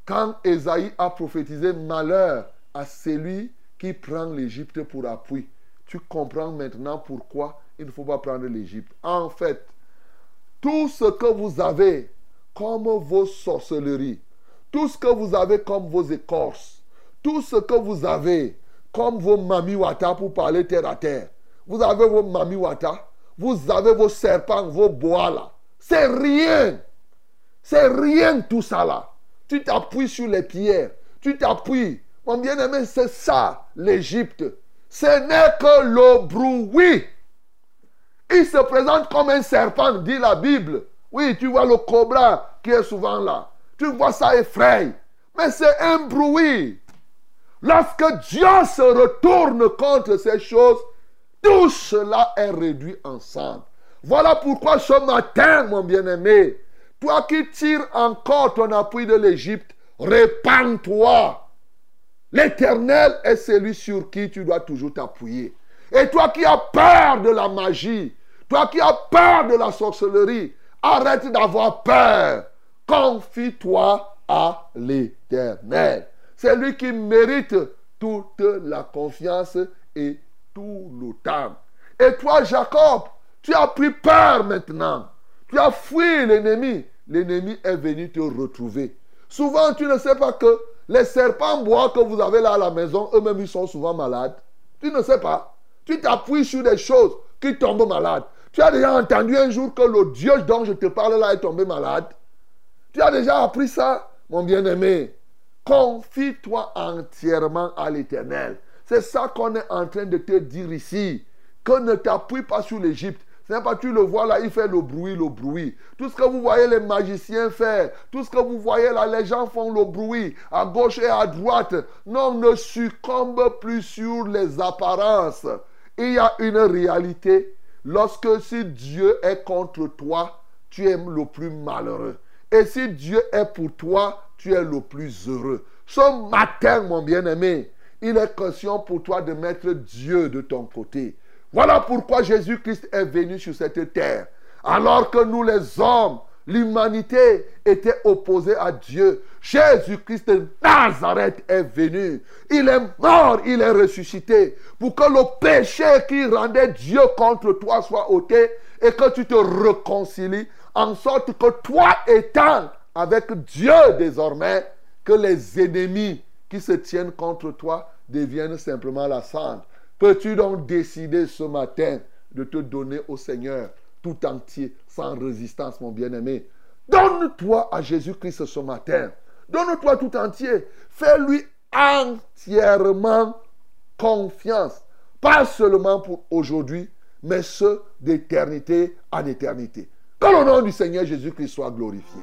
Quand Esaïe a prophétisé malheur à celui qui prend l'Égypte pour appui, tu comprends maintenant pourquoi il ne faut pas prendre l'Égypte. En fait, tout ce que vous avez comme vos sorcelleries, tout ce que vous avez comme vos écorces, tout ce que vous avez comme vos mamiwata pour parler terre à terre, vous avez vos mamiwata, vous avez vos serpents, vos bois là. C'est rien. C'est rien tout ça là. Tu t'appuies sur les pierres. Tu t'appuies. Mon bien-aimé, c'est ça l'Égypte. Ce n'est que le bruit il se présente comme un serpent, dit la Bible. Oui, tu vois le cobra qui est souvent là. Tu vois ça effraie. Mais c'est un bruit. Lorsque Dieu se retourne contre ces choses, tout cela est réduit ensemble. Voilà pourquoi ce matin, mon bien-aimé, toi qui tires encore ton appui de l'Égypte, répands-toi. L'Éternel est celui sur qui tu dois toujours t'appuyer. Et toi qui as peur de la magie, toi qui as peur de la sorcellerie, arrête d'avoir peur. Confie-toi à l'Éternel. C'est lui qui mérite toute la confiance et tout le temps. Et toi, Jacob, tu as pris peur maintenant. Tu as fui l'ennemi. L'ennemi est venu te retrouver. Souvent, tu ne sais pas que les serpents bois que vous avez là à la maison, eux-mêmes, ils sont souvent malades. Tu ne sais pas. Tu t'appuies sur des choses qui tombent malades. Tu as déjà entendu un jour que le Dieu dont je te parle là est tombé malade? Tu as déjà appris ça, mon bien-aimé? Confie-toi entièrement à l'Éternel. C'est ça qu'on est en train de te dire ici. Que ne t'appuie pas sur l'Égypte. Ce n'est pas tu le vois là, il fait le bruit, le bruit. Tout ce que vous voyez les magiciens faire, tout ce que vous voyez là, les gens font le bruit à gauche et à droite. Non, ne succombe plus sur les apparences. Il y a une réalité. Lorsque si Dieu est contre toi, tu es le plus malheureux. Et si Dieu est pour toi, tu es le plus heureux. Ce matin, mon bien-aimé, il est question pour toi de mettre Dieu de ton côté. Voilà pourquoi Jésus-Christ est venu sur cette terre. Alors que nous les hommes, l'humanité était opposée à Dieu. Jésus-Christ de Nazareth est venu. Il est mort, il est ressuscité. Pour que le péché qui rendait Dieu contre toi soit ôté et que tu te réconcilies en sorte que toi étant avec Dieu désormais, que les ennemis qui se tiennent contre toi deviennent simplement la cendre. Peux-tu donc décider ce matin de te donner au Seigneur tout entier, sans résistance, mon bien-aimé Donne-toi à Jésus-Christ ce matin. Donne-toi tout entier. Fais-lui entièrement confiance. Pas seulement pour aujourd'hui, mais ce d'éternité en éternité. Que le nom du Seigneur Jésus-Christ soit glorifié.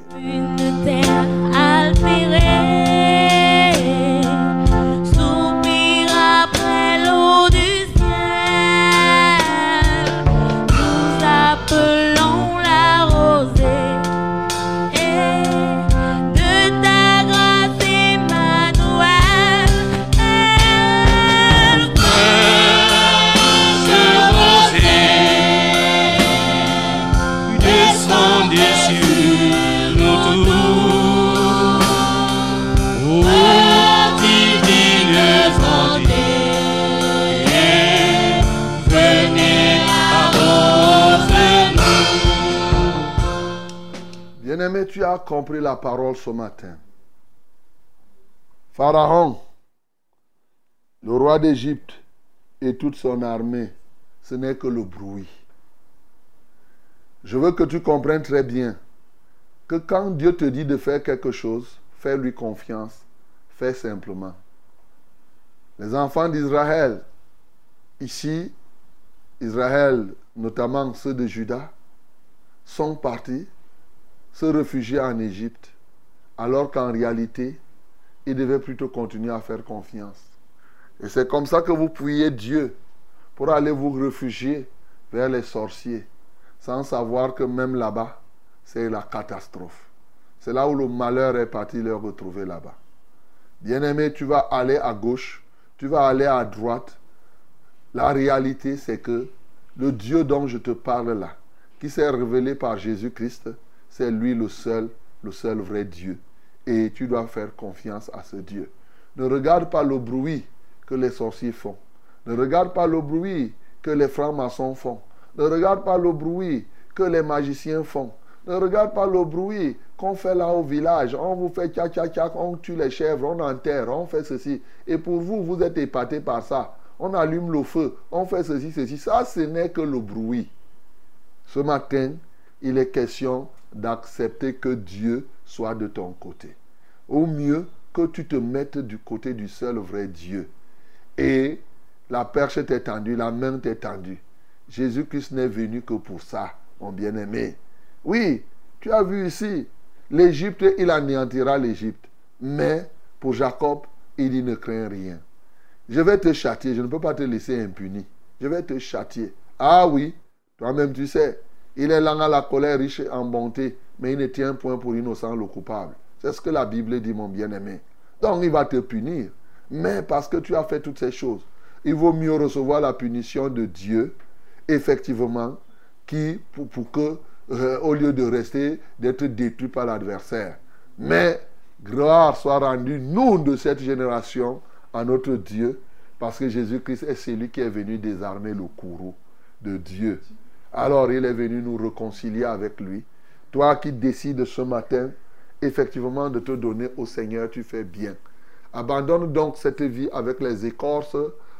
Bien-aimé, tu as compris la parole ce matin. Pharaon, le roi d'Égypte et toute son armée, ce n'est que le bruit. Je veux que tu comprennes très bien que quand Dieu te dit de faire quelque chose, fais-lui confiance, fais simplement. Les enfants d'Israël, ici, Israël, notamment ceux de Juda, sont partis se réfugier en Égypte, alors qu'en réalité, ils devaient plutôt continuer à faire confiance. Et c'est comme ça que vous priez Dieu pour aller vous réfugier vers les sorciers, sans savoir que même là-bas, c'est la catastrophe. C'est là où le malheur est parti leur retrouver là-bas. Bien-aimé, tu vas aller à gauche, tu vas aller à droite. La réalité, c'est que le Dieu dont je te parle là, qui s'est révélé par Jésus-Christ, c'est lui le seul, le seul vrai Dieu. Et tu dois faire confiance à ce Dieu. Ne regarde pas le bruit que les sorciers font. Ne regarde pas le bruit que les francs-maçons font. Ne regarde pas le bruit que les magiciens font. Ne regarde pas le bruit qu'on fait là au village. On vous fait tcha tcha on tue les chèvres, on enterre, on fait ceci. Et pour vous, vous êtes épaté par ça. On allume le feu, on fait ceci, ceci. Ça, ce n'est que le bruit. Ce matin, il est question d'accepter que Dieu soit de ton côté. Au mieux que tu te mettes du côté du seul vrai Dieu. Et la perche t'est tendue, la main t'est tendue. Jésus-Christ n'est venu que pour ça, mon bien-aimé. Oui, tu as vu ici, l'Égypte, il anéantira l'Égypte. Mais pour Jacob, il dit ne crains rien. Je vais te châtier, je ne peux pas te laisser impuni. Je vais te châtier. Ah oui, toi-même tu sais, il est lent à la colère, riche en bonté, mais il ne tient point pour innocent le coupable. C'est ce que la Bible dit, mon bien-aimé. Donc il va te punir. Mais parce que tu as fait toutes ces choses, il vaut mieux recevoir la punition de Dieu, effectivement, qui, pour, que, euh, au lieu de rester, d'être détruit par l'adversaire. Mais gloire soit rendue, nous, de cette génération, à notre Dieu, parce que Jésus-Christ est celui qui est venu désarmer le courroux de Dieu. Alors il est venu nous réconcilier avec lui. Toi qui décides ce matin, effectivement, de te donner au Seigneur, tu fais bien. Abandonne donc cette vie avec les écorces,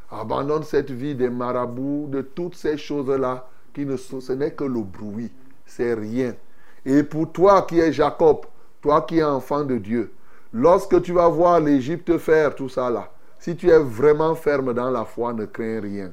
abandonne cette vie des marabouts, de toutes ces choses-là, qui ne sont, ce n'est que le bruit, c'est rien. Et pour toi qui es Jacob, toi qui es enfant de Dieu, Lorsque tu vas voir l'Égypte faire tout ça là, si tu es vraiment ferme dans la foi, ne crains rien.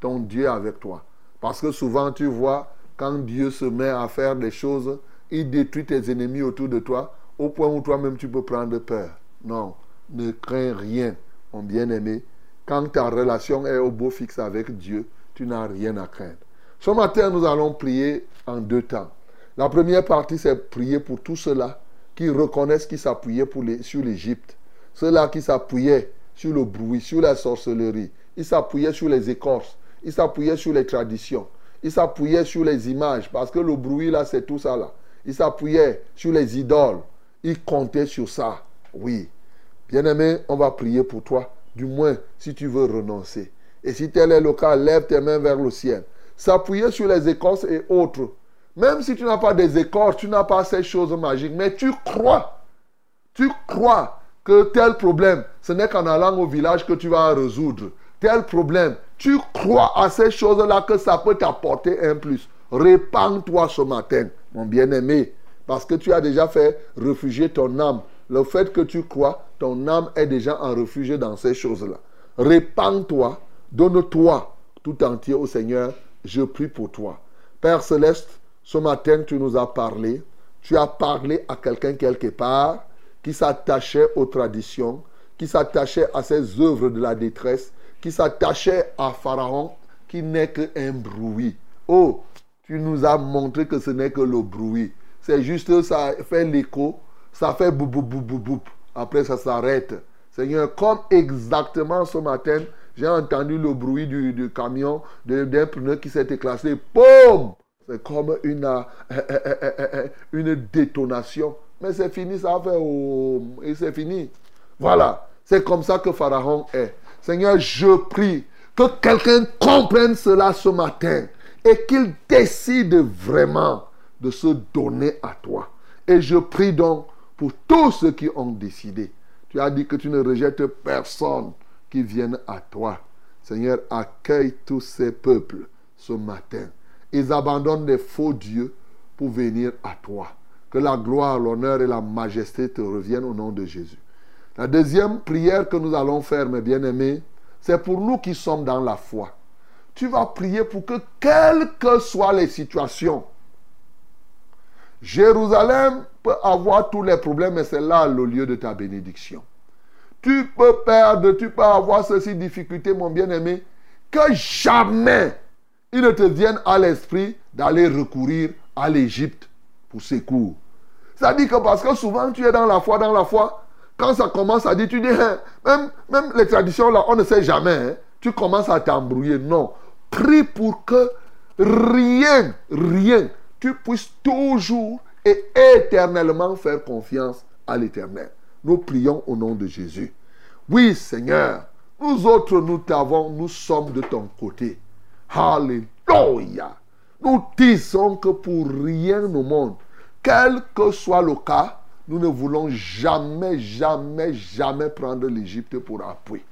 Ton Dieu est avec toi. Parce que souvent tu vois, quand Dieu se met à faire des choses, il détruit tes ennemis autour de toi, au point où toi-même tu peux prendre peur. Non, ne crains rien, mon bien-aimé. Quand ta relation est au beau fixe avec Dieu, tu n'as rien à craindre. Ce matin, nous allons prier en deux temps. La première partie, c'est prier pour tous ceux-là qui reconnaissent qu'ils s'appuyaient sur l'Égypte. Ceux-là qui s'appuyaient sur le bruit, sur la sorcellerie. Ils s'appuyaient sur les écorces. Ils s'appuyaient sur les traditions. Ils s'appuyaient sur les images. Parce que le bruit, là, c'est tout ça, là. Ils s'appuyaient sur les idoles. Ils comptaient sur ça. Oui. Bien-aimé, on va prier pour toi. Du moins, si tu veux renoncer. Et si tel est le cas, lève tes mains vers le ciel. S'appuyer sur les écorces et autres. Même si tu n'as pas des écorces, tu n'as pas ces choses magiques, mais tu crois. Tu crois que tel problème, ce n'est qu'en allant au village que tu vas résoudre. Tel problème, tu crois à ces choses-là que ça peut t'apporter un plus. Répands-toi ce matin, mon bien-aimé, parce que tu as déjà fait réfugier ton âme. Le fait que tu crois, ton âme est déjà en réfugié dans ces choses-là. Répands-toi, donne-toi tout entier au Seigneur. Je prie pour toi. Père céleste, ce matin, tu nous as parlé. Tu as parlé à quelqu'un quelque part qui s'attachait aux traditions, qui s'attachait à ces œuvres de la détresse, qui s'attachait à Pharaon, qui n'est qu'un bruit. Oh, tu nous as montré que ce n'est que le bruit. C'est juste ça fait l'écho, ça fait bou bou bou bou bou. Après, ça s'arrête. Seigneur, comme exactement ce matin, j'ai entendu le bruit du, camion, d'un pneu qui s'est éclaté. Boum C'est comme une, euh, euh, euh, une détonation. Mais c'est fini, ça fait oh, et c'est fini. Voilà. C'est comme ça que Pharaon est. Seigneur, je prie que quelqu'un comprenne cela ce matin et qu'il décide vraiment de se donner à toi. Et je prie donc pour tous ceux qui ont décidé. Tu as dit que tu ne rejettes personne qui vienne à toi. Seigneur, accueille tous ces peuples ce matin. Ils abandonnent les faux dieux pour venir à toi. Que la gloire, l'honneur et la majesté te reviennent au nom de Jésus. La deuxième prière que nous allons faire, mes bien-aimés, c'est pour nous qui sommes dans la foi. Tu vas prier pour que, quelles que soient les situations, Jérusalem peut avoir tous les problèmes, mais c'est là le lieu de ta bénédiction. Tu peux perdre, tu peux avoir ceci difficulté, mon bien-aimé, que jamais il ne te vienne à l'esprit d'aller recourir à l'Égypte pour secours. Ça dit que parce que souvent tu es dans la foi, dans la foi, quand ça commence à dire, tu dis, hein, même, les traditions là, on ne sait jamais. Hein. tu commences à t'embrouiller. Non. Prie pour que rien, rien, tu puisses toujours et éternellement faire confiance à l'éternel. Nous prions au nom de Jésus. Oui, Seigneur, nous autres, nous t'avons, nous sommes de ton côté. Alléluia. Nous disons que pour rien au monde, quel que soit le cas, nous ne voulons jamais, jamais, jamais prendre l'Égypte pour appui.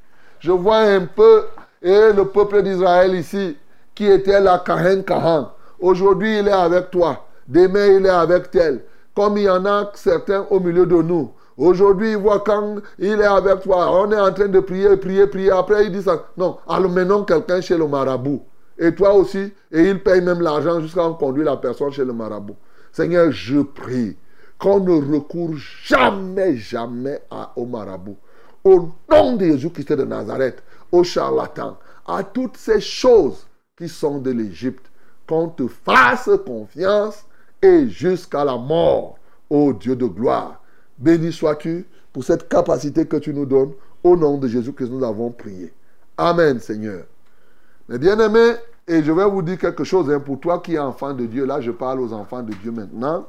Je vois un peu et le peuple d'Israël ici, qui était là, Kahen Kahan. Aujourd'hui, il est avec toi. Demain, il est avec tel. Comme il y en a certains au milieu de nous. Aujourd'hui, il voit quand il est avec toi. On est en train de prier, prier, prier. Après, il dit ça. Non, allons quelqu'un chez le marabout. Et toi aussi. Et il paye même l'argent jusqu'à conduire la personne chez le marabout. Seigneur, je prie qu'on ne recourt jamais, jamais au marabout. Au nom de Jésus-Christ de Nazareth, au charlatan, à toutes ces choses qui sont de l'Égypte, qu'on te fasse confiance et jusqu'à la mort, ô Dieu de gloire. Béni sois-tu pour cette capacité que tu nous donnes. Au nom de Jésus que nous avons prié. Amen, Seigneur. Mes bien-aimés, et je vais vous dire quelque chose, hein, pour toi qui es enfant de Dieu, là je parle aux enfants de Dieu maintenant.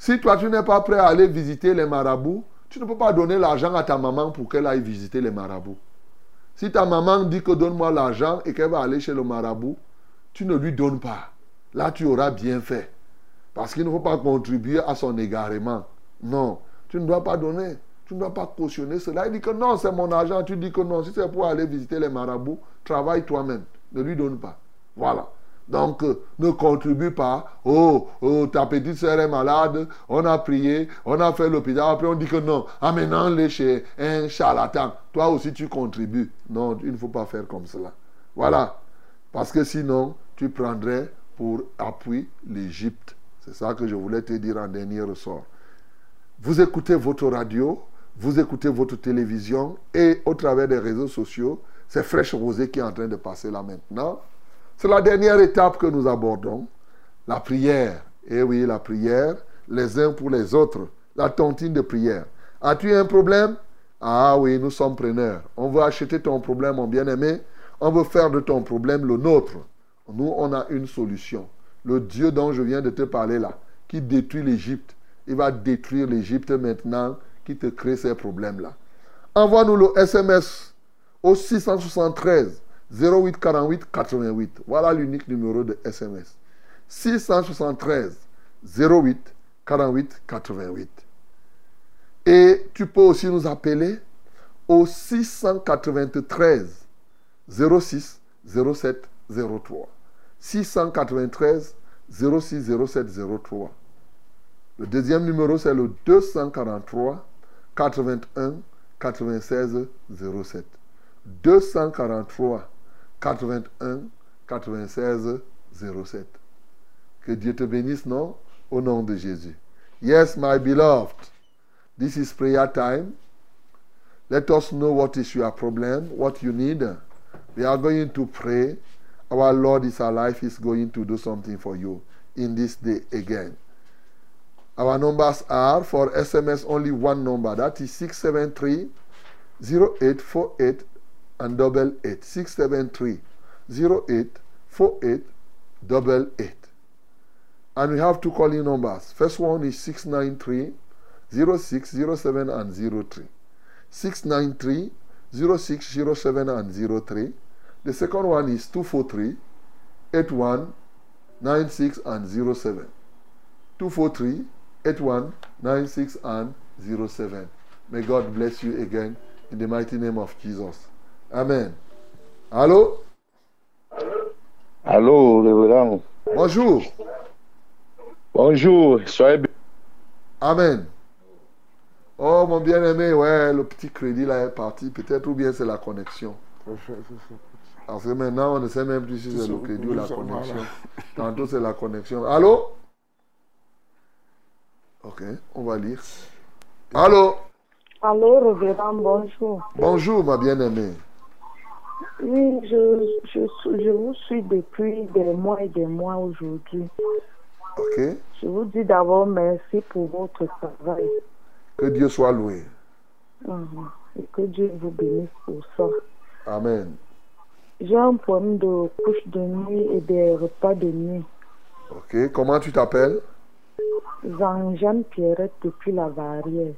Si toi tu n'es pas prêt à aller visiter les marabouts, tu ne peux pas donner l'argent à ta maman pour qu'elle aille visiter les marabouts. Si ta maman dit que donne-moi l'argent et qu'elle va aller chez le marabout, tu ne lui donnes pas. Là tu auras bien fait. Parce qu'il ne faut pas contribuer à son égarement. Non, tu ne dois pas donner. Tu ne dois pas cautionner cela. Il dit que non, c'est mon argent. Tu dis que non, si c'est pour aller visiter les marabouts, travaille toi-même. Ne lui donne pas. Voilà. Donc, euh, ne contribue pas. Oh, oh, ta petite soeur est malade. On a prié, on a fait l'hôpital. Après, on dit que non. Est chez un charlatan. Toi aussi, tu contribues. Non, il ne faut pas faire comme cela. Voilà. Parce que sinon, tu prendrais pour appui l'Égypte. C'est ça que je voulais te dire en dernier ressort. Vous écoutez votre radio, vous écoutez votre télévision et au travers des réseaux sociaux, c'est Fraîche Rosée qui est en train de passer là maintenant. C'est la dernière étape que nous abordons, la prière. Et oui, la prière, les uns pour les autres, la tontine de prière. As-tu un problème? Ah oui, nous sommes preneurs. On veut acheter ton problème, mon bien-aimé. On veut faire de ton problème le nôtre. Nous, on a une solution. Le Dieu dont je viens de te parler là, qui détruit l'Égypte, il va détruire l'Égypte maintenant, qui te crée ces problèmes-là. Envoie-nous le SMS au 673 08 48 88. Voilà l'unique numéro de SMS. 673 08 48 88. Et tu peux aussi nous appeler au 693 06 07 03. 693 06 07 03. Le deuxième numéro, c'est le 243 81 96 07. 243 81 96 07. Que Dieu te bénisse, non? Au nom de Jésus. Yes, my beloved. This is prayer time. Let us know what is your problem, what you need. We are going to pray. Our Lord is alive. He's going to do something for you in this day again. Our numbers are for SMS only one number. That is 673 0848 and double eight. 673 0848 double eight. And we have two calling numbers. First one is 693 0607 and 03. 693 0607 and 03. The second one is 243 81 96 and 07. 243 81 96 and 07. May God bless you again in the mighty name of Jesus. Amen. Allô? Allô, révérend. Bonjour. Bonjour, soyez bien. Amen. Oh, mon bien-aimé, ouais, le petit crédit là est parti. Peut-être ou bien c'est la connexion. Parce que maintenant, on ne sait même plus si c'est le crédit ou la connexion. Tantôt, c'est la connexion. Allô? Ok, on va lire. Allô? Allô, révérend, bonjour. Bonjour, ma bien-aimée. Oui, je, je, je vous suis depuis des mois et des mois aujourd'hui. Ok. Je vous dis d'abord merci pour votre travail. Que Dieu soit loué. Mhm. Et que Dieu vous bénisse pour ça. Amen. J'ai un problème de couche de nuit et des repas de nuit. Ok. Comment tu t'appelles? Jean-Jeanne Pierrette depuis la barrière.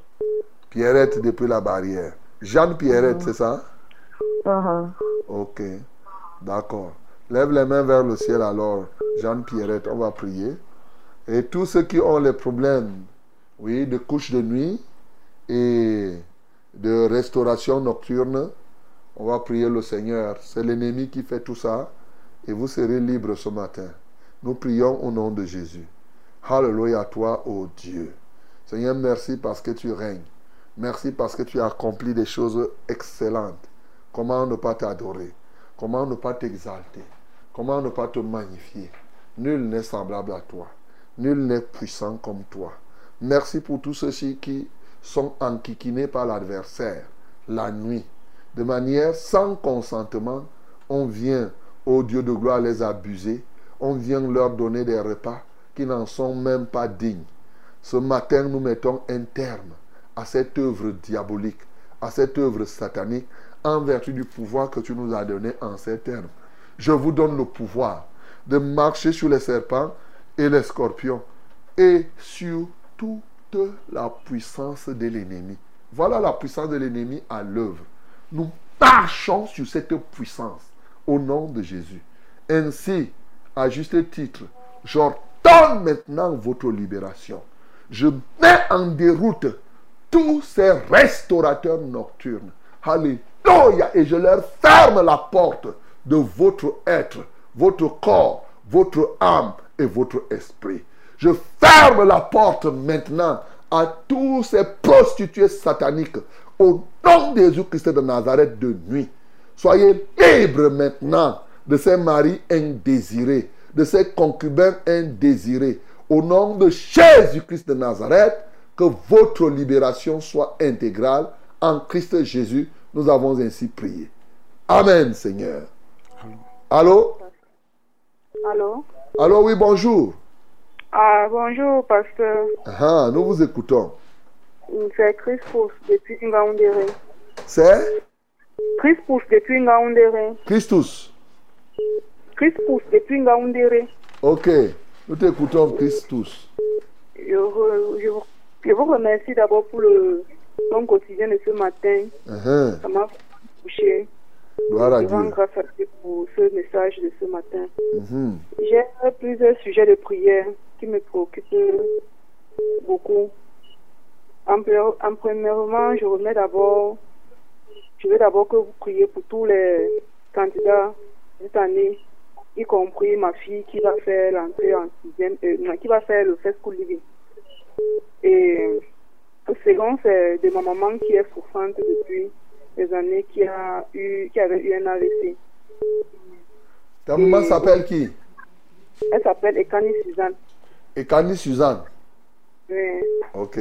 Pierrette depuis la barrière. Jeanne Pierrette, c'est ça? Mhm. Ok. D'accord. Lève les mains vers le ciel alors. Jeanne Pierrette, on va prier. Et tous ceux qui ont les problèmes, oui, de couche de nuit et de restauration nocturne, on va prier le Seigneur. C'est l'ennemi qui fait tout ça et vous serez libres ce matin. Nous prions au nom de Jésus. Alléluia à toi, ô Dieu. Seigneur, merci parce que tu règnes. Merci parce que tu as accompli des choses excellentes. Comment ne pas t'adorer? Comment ne pas t'exalter? Comment ne pas te magnifier? Nul n'est semblable à toi. Nul n'est puissant comme toi. Merci pour tous ceux-ci qui sont enquiquinés par l'adversaire la nuit. De manière sans consentement, on vient, au Dieu de gloire, les abuser. On vient leur donner des repas qui n'en sont même pas dignes. Ce matin, nous mettons un terme à cette œuvre diabolique, à cette œuvre satanique, en vertu du pouvoir que tu nous as donné en ces termes. Je vous donne le pouvoir de marcher sur les serpents et les scorpions et sur toute la puissance de l'ennemi. Voilà la puissance de l'ennemi à l'œuvre. Nous marchons sur cette puissance au nom de Jésus. Ainsi, à juste titre, j'ordonne maintenant votre libération. Je mets en déroute tous ces restaurateurs nocturnes. Et je leur ferme la porte de votre être, votre corps, votre âme et votre esprit. Je ferme la porte maintenant à tous ces prostituées sataniques au nom de Jésus-Christ de Nazareth de nuit. Soyez libres maintenant de ces maris indésirés, de ces concubins indésirés. Au nom de Jésus-Christ de Nazareth, que votre libération soit intégrale. En Christ Jésus, nous avons ainsi prié. Amen, Seigneur. Allô? Allô? Allô, oui, bonjour. Ah, bonjour, pasteur. Ah, nous vous écoutons. C'est Chris Pousse depuis Ngaoundéré. C'est? Chris Pousse depuis Ngaoundéré. Christus. Chris Pousse depuis Ngaoundéré. Ok, nous t'écoutons, Christus. Je, je, je vous remercie d'abord pour le ton quotidien de ce matin. Uh-huh. Ça m'a touché. Gloire à Je rends Dieu. grâce à Dieu pour ce message de ce matin. Mhm. J'ai plusieurs sujets de prière qui me préoccupent beaucoup. En, pre- en premièrement, je remets d'abord, je veux d'abord que vous priez pour tous les candidats cette année, y compris ma fille qui va faire l'entrée en sixième, euh, qui va faire le first school living. Et second, c'est de ma maman qui est souffrante depuis des années, qui a eu, qui avait eu un AVC. Ta maman s'appelle qui? Elle s'appelle Ekani Suzanne. Ekani Suzanne. Mais Ok.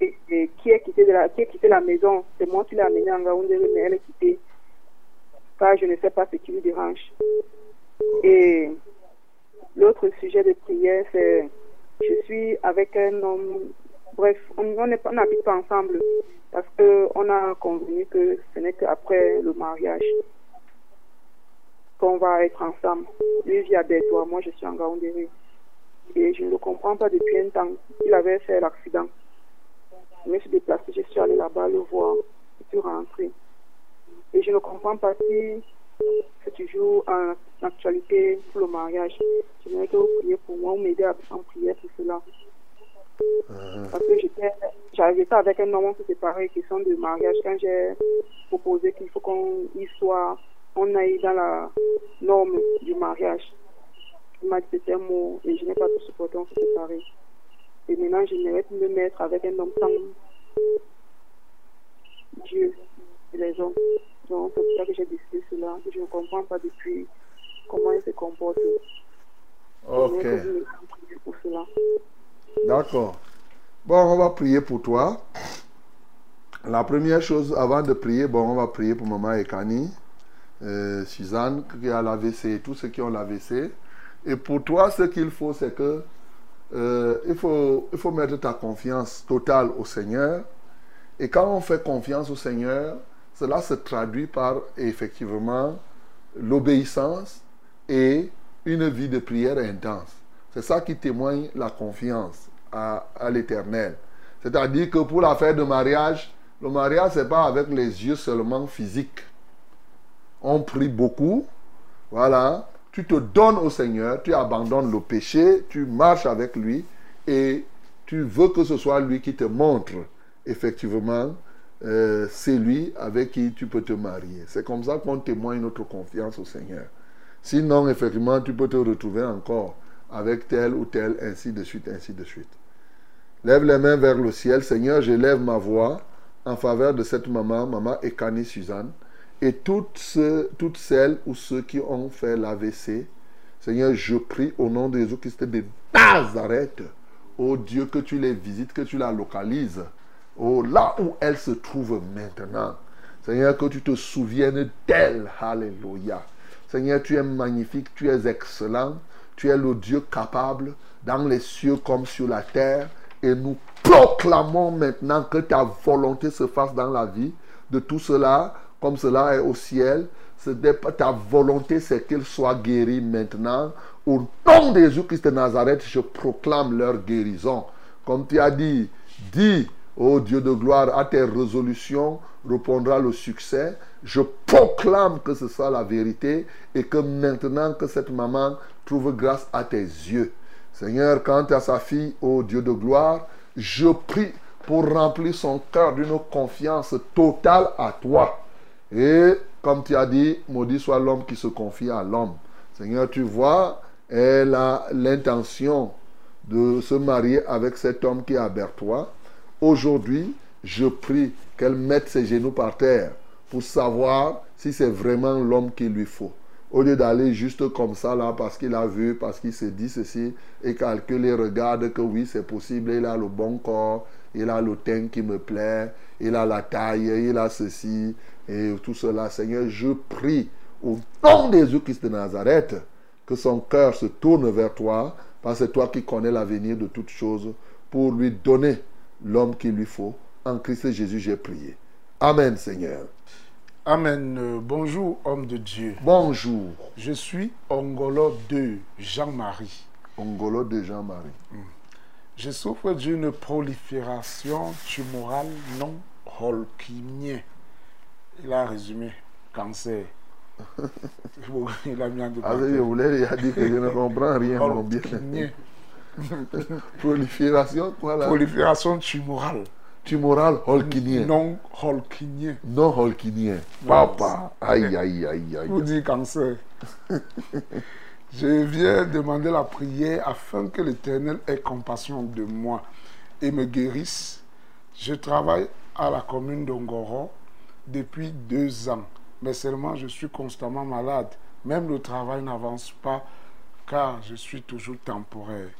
et, et qui est quitté de la qui est quitté la maison. C'est moi qui l'ai amenée en Gaoundéré, mais elle est quittée. Car je ne sais pas ce qui lui dérange. Et l'autre sujet de prière, c'est je suis avec un homme. Bref, on n'habite pas ensemble parce que on a convenu que ce n'est qu'après le mariage qu'on va être ensemble. Lui vit à Bétois, moi je suis en Gaoundéré. Et je ne le comprends pas depuis un temps. Il avait fait l'accident. Je me suis déplacée, je suis allée là-bas le voir. Je suis rentrée. Et je ne comprends pas si c'est toujours en actualité pour le mariage. Je voudrais que vous priez pour moi, vous m'aidez en prière pour cela. Parce que j'étais, j'avais pas avec un homme, on s'est séparés, question de mariage, quand j'ai proposé qu'il faut qu'on y soit, on aille dans la norme du mariage. Il m'a dit que c'était un mot et je n'ai pas pu supporter, on s'est séparés. Et maintenant, je n'aimerais plus me mettre avec un homme sans Dieu et les hommes. Donc, c'est pour ça que j'ai décidé cela. Je ne comprends pas depuis comment il se comporte. Ok. Je pour cela. D'accord. Bon, on va prier pour toi. La première chose, avant de prier, bon, on va prier pour maman Ekani, euh, Suzanne, qui a l'AVC, tous ceux qui ont l'AVC. Et pour toi, ce qu'il faut, c'est que euh, il faut mettre ta confiance totale au Seigneur. Et quand on fait confiance au Seigneur, cela se traduit par effectivement l'obéissance et une vie de prière intense. C'est ça qui témoigne la confiance à, l'éternel. C'est-à-dire que pour l'affaire de mariage, le mariage, ce n'est pas avec les yeux seulement physiques. On prie beaucoup. Voilà. Tu te donnes au Seigneur, tu abandonnes le péché, tu marches avec lui et tu veux que ce soit lui qui te montre effectivement euh, c'est lui avec qui tu peux te marier. C'est comme ça qu'on témoigne notre confiance au Seigneur. Sinon, effectivement, tu peux te retrouver encore avec tel ou tel, ainsi de suite, ainsi de suite. Lève les mains vers le ciel. Seigneur, je lève ma voix en faveur de cette maman, maman Ekani Suzanne, et toutes, toutes celles ou ceux qui ont fait l'AVC. Seigneur, je prie au nom de Jésus-Christ de Nazareth. Oh Dieu, que tu les visites, que tu la localises. Oh, là où elle se trouve maintenant. Seigneur, que tu te souviennes d'elle. Alléluia. Seigneur, tu es magnifique, tu es excellent. Tu es le Dieu capable dans les cieux comme sur la terre. Et nous proclamons maintenant que ta volonté se fasse dans la vie de tout cela, comme cela est au ciel. Ta volonté, c'est qu'ils soient guéris maintenant. Au nom de Jésus-Christ de Nazareth, je proclame leur guérison. Comme tu as dit, dis, ô Dieu de gloire, à tes résolutions répondra le succès. Je proclame que ce soit la vérité et que maintenant que cette maman trouve grâce à tes yeux. Seigneur, quant à sa fille, ô Dieu de gloire, je prie pour remplir son cœur d'une confiance totale à toi. Et comme tu as dit, maudit soit l'homme qui se confie à l'homme. Seigneur, tu vois elle a l'intention de se marier avec cet homme qui est à Bertois, aujourd'hui, je prie qu'elle mette ses genoux par terre pour savoir si c'est vraiment l'homme qu'il lui faut. Au lieu d'aller juste comme ça là parce qu'il a vu, parce qu'il se dit ceci et calculer, regarde que oui c'est possible, il a le bon corps, il a le teint qui me plaît, il a la taille, il a ceci et tout cela. Seigneur, je prie au nom de Jésus-Christ de Nazareth que son cœur se tourne vers toi parce que c'est toi qui connais l'avenir de toutes choses pour lui donner l'homme qu'il lui faut. En Christ Jésus, j'ai prié. Amen, Seigneur. Amen. Euh, bonjour, homme de Dieu. Bonjour. Je suis Ongolo de Jean-Marie. Ongolo de Jean-Marie. Je souffre d'une prolifération tumorale non Holkinien. Il a résumé cancer. il a mis en Ah, je voulais il a dit que je ne comprends rien. Prolifération, quoi là? Prolifération tumorale Tumoral holkinien. non Holkinien. Non holkinien. Papa. Aïe, aïe, aïe, aïe. Vous dit cancer. Je viens demander la prière afin que l'Éternel ait compassion de moi et me guérisse. Je travaille à la commune d'Ongoro depuis deux ans, mais seulement je suis constamment malade. Même le travail n'avance pas car je suis toujours temporaire.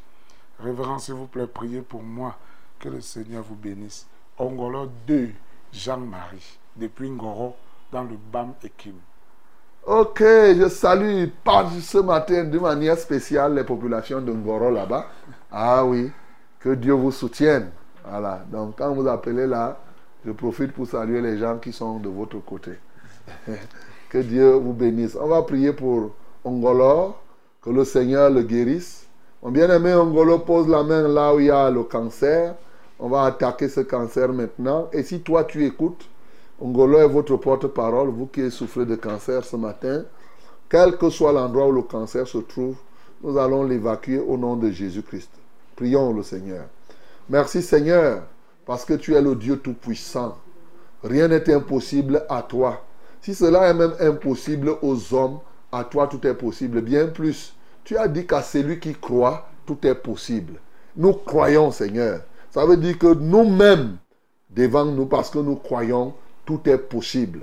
Révérend, s'il vous plaît, priez pour moi. Que le Seigneur vous bénisse. Ongolo 2, Jean-Marie, depuis Ngoro, dans le BAM Ekim. Ok, je salue pas ce matin de manière spéciale les populations de Ngoro là-bas. Ah oui, que Dieu vous soutienne. Voilà, donc quand vous appelez là, je profite pour saluer les gens qui sont de votre côté. que Dieu vous bénisse. On va prier pour Ongolo, que le Seigneur le guérisse. Mon bien-aimé Ongolo pose la main là où il y a le cancer. On va attaquer ce cancer maintenant. Et si toi tu écoutes, Ongolo est votre porte-parole, vous qui souffrez de cancer ce matin, quel que soit l'endroit où le cancer se trouve, nous allons l'évacuer au nom de Jésus-Christ. Prions le Seigneur. Merci Seigneur, parce que tu es le Dieu Tout-Puissant. Rien n'est impossible à toi. Si cela est même impossible aux hommes, à toi tout est possible. Bien plus, tu as dit qu'à celui qui croit, tout est possible. Nous croyons, Seigneur. Ça veut dire que nous-mêmes, devant nous, parce que nous croyons, tout est possible.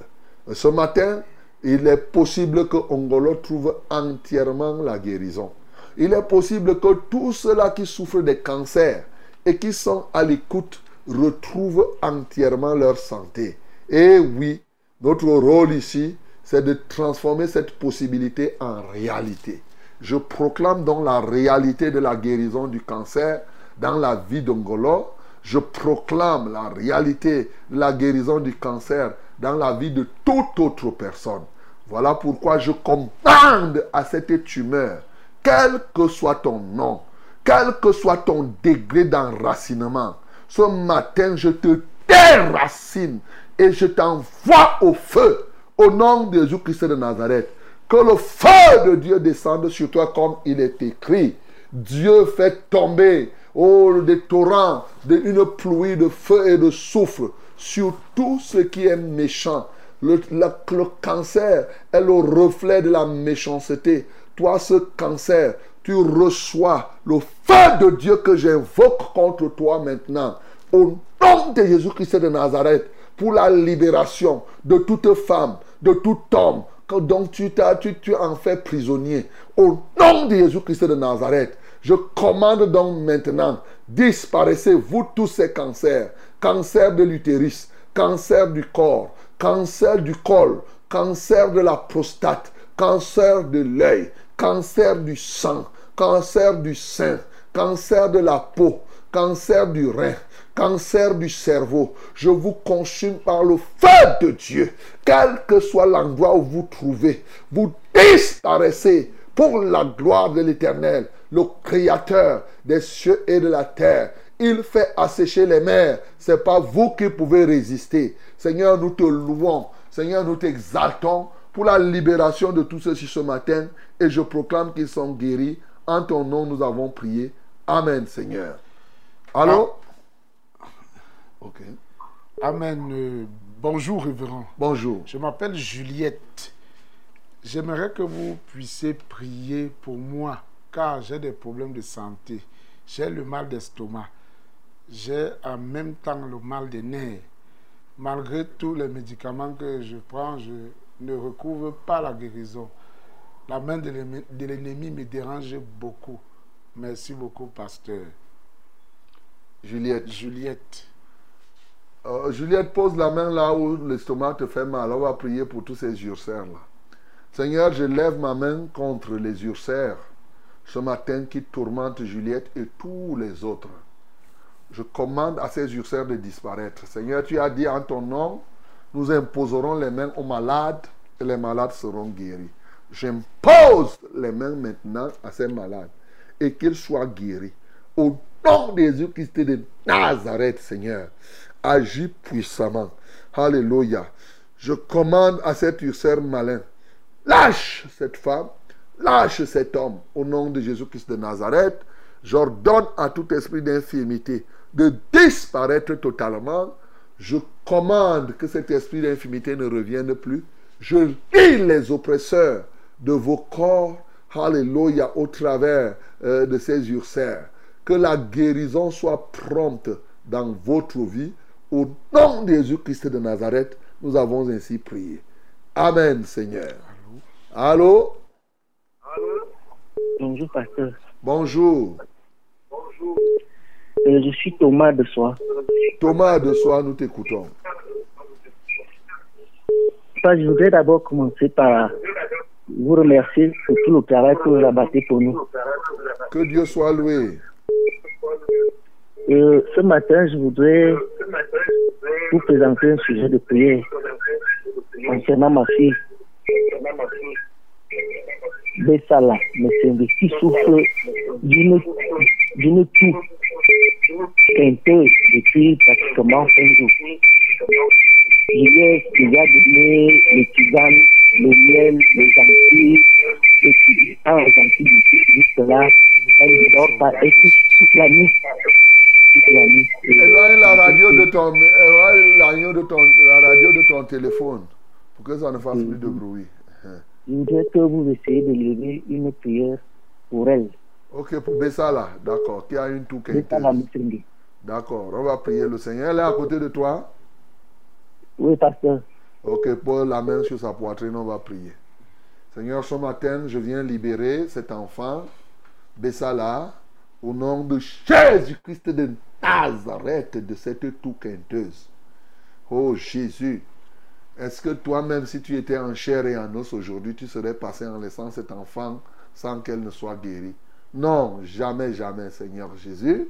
Ce matin, il est possible que Ongolo trouve entièrement la guérison. Il est possible que tous ceux-là qui souffrent de cancer et qui sont à l'écoute retrouvent entièrement leur santé. Et oui, notre rôle ici, c'est de transformer cette possibilité en réalité. Je proclame donc la réalité de la guérison du cancer dans la vie d'Ongolo. Je proclame la réalité la guérison du cancer dans la vie de toute autre personne. Voilà pourquoi je commande à cette tumeur, quel que soit ton nom, quel que soit ton degré d'enracinement, ce matin je te déracine et je t'envoie au feu au nom de Jésus-Christ de Nazareth. Que le feu de Dieu descende sur toi comme il est écrit. Dieu fait tomber oh, des torrents, une pluie de feu et de souffle sur tout ce qui est méchant. Le, cancer est le reflet de la méchanceté. Toi, ce cancer, tu reçois le feu de Dieu que j'invoque contre toi maintenant. Au nom de Jésus-Christ de Nazareth, pour la libération de toute femme, de tout homme, donc tu, tu, tu en fais prisonnier. Au nom de Jésus-Christ de Nazareth, je commande donc maintenant, disparaissez vous tous ces cancers, cancer de l'utérus, cancer du corps, cancer du col, cancer de la prostate, cancer de l'œil, cancer du sang, cancer du sein, cancer de la peau, cancer du rein, cancer du cerveau. Je vous consume par le feu de Dieu. Quel que soit l'endroit où vous trouvez, vous disparaissez pour la gloire de l'Éternel, le Créateur des cieux et de la terre. Il fait assécher les mers. Ce n'est pas vous qui pouvez résister. Seigneur, nous te louons. Seigneur, nous t'exaltons pour la libération de tous ceux-ci ce matin. Et je proclame qu'ils sont guéris. En ton nom, nous avons prié. Amen, Seigneur. Allô? Ok. Amen. Euh, bonjour, révérend. Bonjour. Je m'appelle Juliette. J'aimerais que vous puissiez prier pour moi. Car j'ai des problèmes de santé. J'ai le mal d'estomac. J'ai en même temps le mal des nerfs. Malgré tous les médicaments que je prends, je ne recouvre pas la guérison. La main de l'ennemi me dérange beaucoup. Merci beaucoup, pasteur. Juliette. Juliette. Euh, Juliette, pose la main là où l'estomac te fait mal. On va prier pour tous ces ulcères là. Seigneur, je lève ma main contre les ulcères ce matin qui tourmentent Juliette et tous les autres. Je commande à ces ulcères de disparaître. Seigneur, tu as dit en ton nom, nous imposerons les mains aux malades et les malades seront guéris. J'impose les mains maintenant à ces malades et qu'ils soient guéris. Au nom de Jésus-Christ de Nazareth, Seigneur, agis puissamment. Alléluia. Je commande à cet ulcère malin, lâche cette femme, lâche cet homme. Au nom de Jésus-Christ de Nazareth, j'ordonne à tout esprit d'infirmité de disparaître totalement. Je commande que cet esprit d'infirmité ne revienne plus. Je lis les oppresseurs de vos corps, alléluia, au travers euh, de ces ulcères. Que la guérison soit prompte dans votre vie. Au nom de Jésus-Christ de Nazareth, nous avons ainsi prié. Amen, Seigneur. Allô? Bonjour, pasteur. Bonjour. Euh, je suis Thomas de Soie. Thomas de Soie, nous t'écoutons. Je voudrais d'abord commencer par vous remercier pour tout le travail que vous abattez pour nous. Que Dieu soit loué. Euh, ce matin, je voudrais vous présenter un sujet de prière concernant ma fille. Bessala, mes services, qui souffre d'une d'une toux quinteuse depuis pratiquement 5 jours. Je lui ai déjà donné les tisanes, le miel, les antilles, puis quand les antilles juste là, elle ne dort pas, et toute, toute la nuit. Éloigne la radio de ton, la radio de ton, la radio de ton téléphone pour que ça ne fasse plus de bruit. Je voudrais que vous essayiez de lever une prière pour elle. Ok, pour Bessala, d'accord, qui a une toux Bessala. D'accord, on va prier le Seigneur. Elle est à côté de toi Oui, pasteur. Ok, pose la main sur sa poitrine, on va prier. Seigneur, ce matin, je viens libérer cet enfant, Bessala, au nom de Jésus-Christ de Nazareth, de cette toux quinteuse. Oh Jésus, est-ce que toi-même, si tu étais en chair et en os aujourd'hui, tu serais passé en laissant cet enfant sans qu'elle ne soit guérie? Non, jamais, jamais, Seigneur Jésus.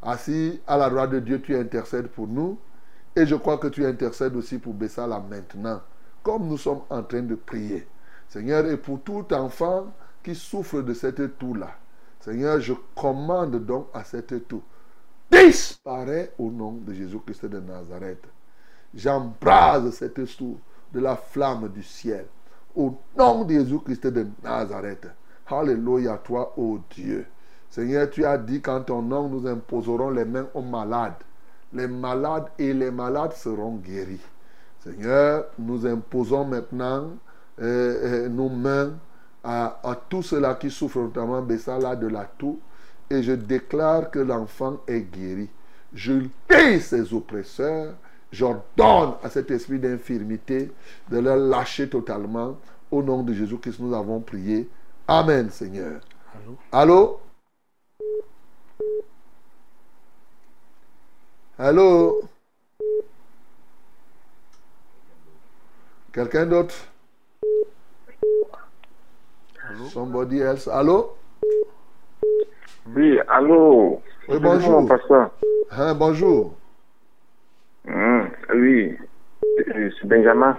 Assis à la droite de Dieu, tu intercèdes pour nous. Et je crois que tu intercèdes aussi pour Bessala maintenant, comme nous sommes en train de prier. Seigneur, et pour tout enfant qui souffre de cette toux-là, Seigneur, je commande donc à cette toux, disparaît au nom de Jésus-Christ de Nazareth. J'embrase cette toux de la flamme du ciel. Au nom de Jésus-Christ de Nazareth. Alléluia, toi, ô Dieu. Seigneur, tu as dit qu'en ton nom, nous imposerons les mains aux malades. Les malades et les malades seront guéris. Seigneur, nous imposons maintenant euh, euh, nos mains à, à tous ceux-là qui souffrent, notamment Bessala de la toux, et je déclare que l'enfant est guéri. Je lis ses oppresseurs, j'ordonne à cet esprit d'infirmité de le lâcher totalement. Au nom de Jésus-Christ, nous avons prié. Amen, Seigneur. Allô? Allô? Allô? Quelqu'un d'autre? Somebody else? Allô? Oui, allô? Oui, bonjour. pasteur. Hein, bonjour. Hum, oui, c'est Benjamin.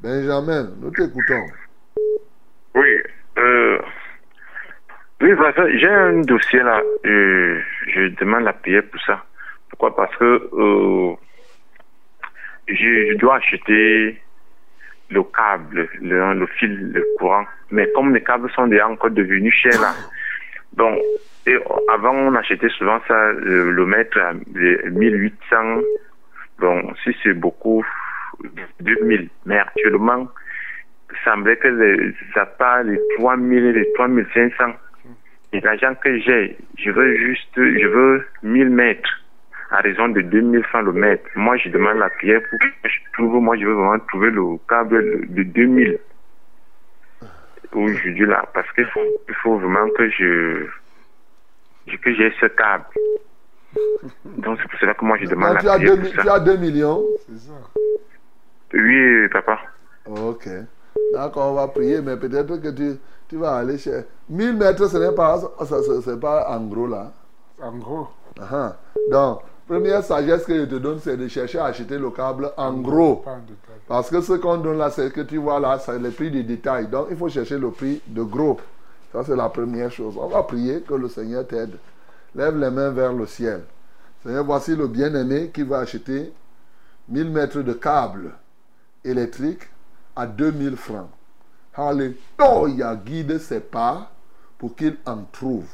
Benjamin, nous t'écoutons. Oui, euh, oui, j'ai un dossier là. euh, je demande la prière pour ça. Pourquoi? Parce que euh, je, je dois acheter le câble, le, le fil, le courant. Mais comme les câbles sont déjà encore devenus chers là, donc, et avant on achetait souvent ça, le, le mètre à 1800. Bon, si c'est beaucoup, 2000. Mais actuellement, il semblait que ça part les 3000 et les 3500. Et l'argent que j'ai, je veux juste, je veux 1000 mètres à raison de 2000 francs le mètre. Moi, je demande la prière pour que je trouve, moi, je veux vraiment trouver le câble de, de 2000 aujourd'hui là, parce qu'il faut, il faut vraiment que je, que j'ai ce câble. Donc, c'est pour cela que moi, je demande la tu as, prière 2, pour ça. tu as 2 millions C'est ça. Oui, papa. Ok. D'accord, on va prier, mais peut-être que tu, tu vas aller chez. 1000 mètres, ce n'est pas, c'est pas en gros là. En gros, Ah, Donc, première sagesse que je te donne, c'est de chercher à acheter le câble en gros. Parce que ce qu'on donne là, c'est que tu vois là, c'est le prix du détail. Donc, il faut chercher le prix de gros. Ça, c'est la première chose. On va prier que le Seigneur t'aide. Lève les mains vers le ciel. Seigneur, voici le bien-aimé qui va acheter 1000 mètres de câble électrique à 2000 francs. Alléluia, guide ses pas pour qu'il en trouve.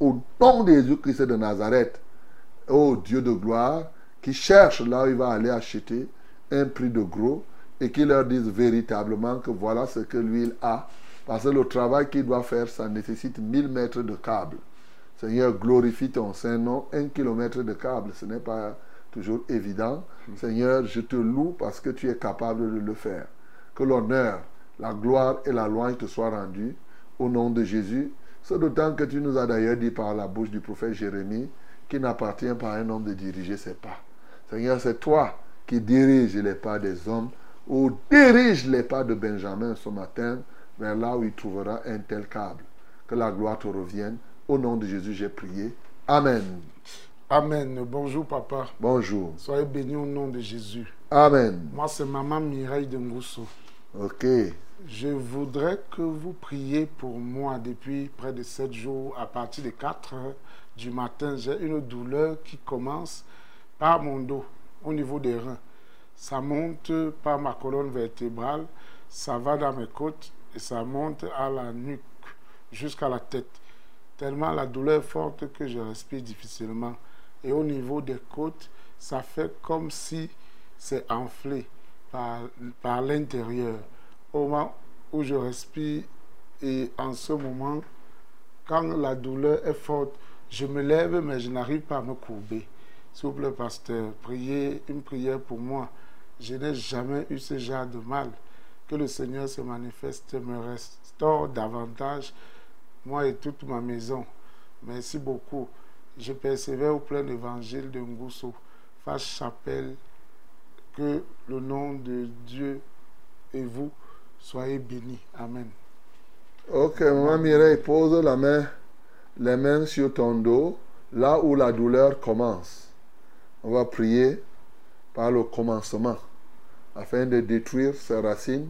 Au nom de Jésus-Christ de Nazareth, ô Dieu de gloire, qui cherche là où il va aller acheter un prix de gros et qui leur dise véritablement que voilà ce que lui il a. Parce que le travail qu'il doit faire, ça nécessite 1000 mètres de câble. Seigneur, glorifie ton Saint-Nom. Un kilomètre de câble, ce n'est pas toujours évident. Seigneur, je te loue parce que tu es capable de le faire. Que l'honneur, la gloire et la louange te soient rendus au nom de Jésus. C'est d'autant que tu nous as d'ailleurs dit par la bouche du prophète Jérémie qu'il n'appartient pas à un homme de diriger ses pas. Seigneur, c'est toi qui diriges les pas des hommes ou dirige les pas de Benjamin ce matin vers là où il trouvera un tel câble. Que la gloire te revienne. Au nom de Jésus, j'ai prié. Amen. Amen. Bonjour, papa. Bonjour. Soyez bénis au nom de Jésus. Amen. Moi, c'est maman Mireille de Ngousso. Ok. Je voudrais que vous priez pour moi depuis près de 7 jours. À partir de 4 heures du matin, j'ai une douleur qui commence par mon dos, au niveau des reins. Ça monte par ma colonne vertébrale, ça va dans mes côtes et ça monte à la nuque jusqu'à la tête. Tellement la douleur est forte que je respire difficilement. Et au niveau des côtes, ça fait comme si c'est enflé par, par l'intérieur. Au moment où je respire et en ce moment, quand la douleur est forte, je me lève mais je n'arrive pas à me courber. S'il vous plaît, pasteur, priez une prière pour moi. Je n'ai jamais eu ce genre de mal. Que le Seigneur se manifeste me restaure davantage, moi et toute ma maison. Merci beaucoup. Je persévère au plein évangile de Ngousso, face chapelle. Que le nom de Dieu et vous soyez bénis. Amen. Ok, maman Mireille, pose la main, les mains sur ton dos, là où la douleur commence. On va prier par le commencement, afin de détruire ces racines,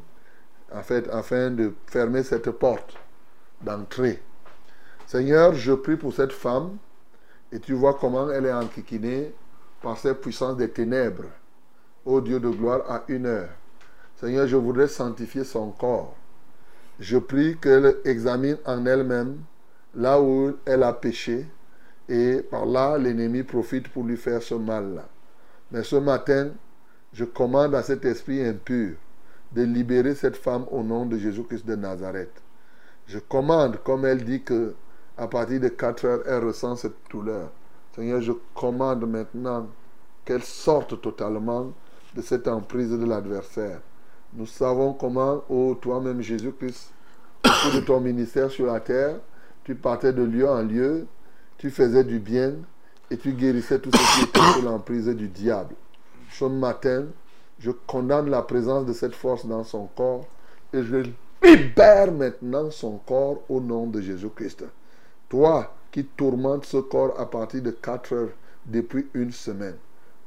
afin de fermer cette porte d'entrée. Seigneur, je prie pour cette femme, et tu vois comment elle est enquiquinée par cette puissance des ténèbres. Ô Dieu de gloire, à une heure. Seigneur, je voudrais sanctifier son corps. Je prie qu'elle examine en elle-même là où elle a péché et par là l'ennemi profite pour lui faire ce mal-là. Mais ce matin, je commande à cet esprit impur de libérer cette femme au nom de Jésus-Christ de Nazareth. Je commande, comme elle dit que à partir de 4 heures, elle ressent cette douleur. Seigneur, je commande maintenant qu'elle sorte totalement de cette emprise de l'adversaire. Nous savons comment, ô toi-même Jésus-Christ, au cours de ton ministère sur la terre, tu partais de lieu en lieu, tu faisais du bien et tu guérissais tout ce qui était sous l'emprise du diable. Ce matin, je condamne la présence de cette force dans son corps et je libère maintenant son corps au nom de Jésus-Christ. Toi qui tourmentes ce corps à partir de 4 heures depuis une semaine,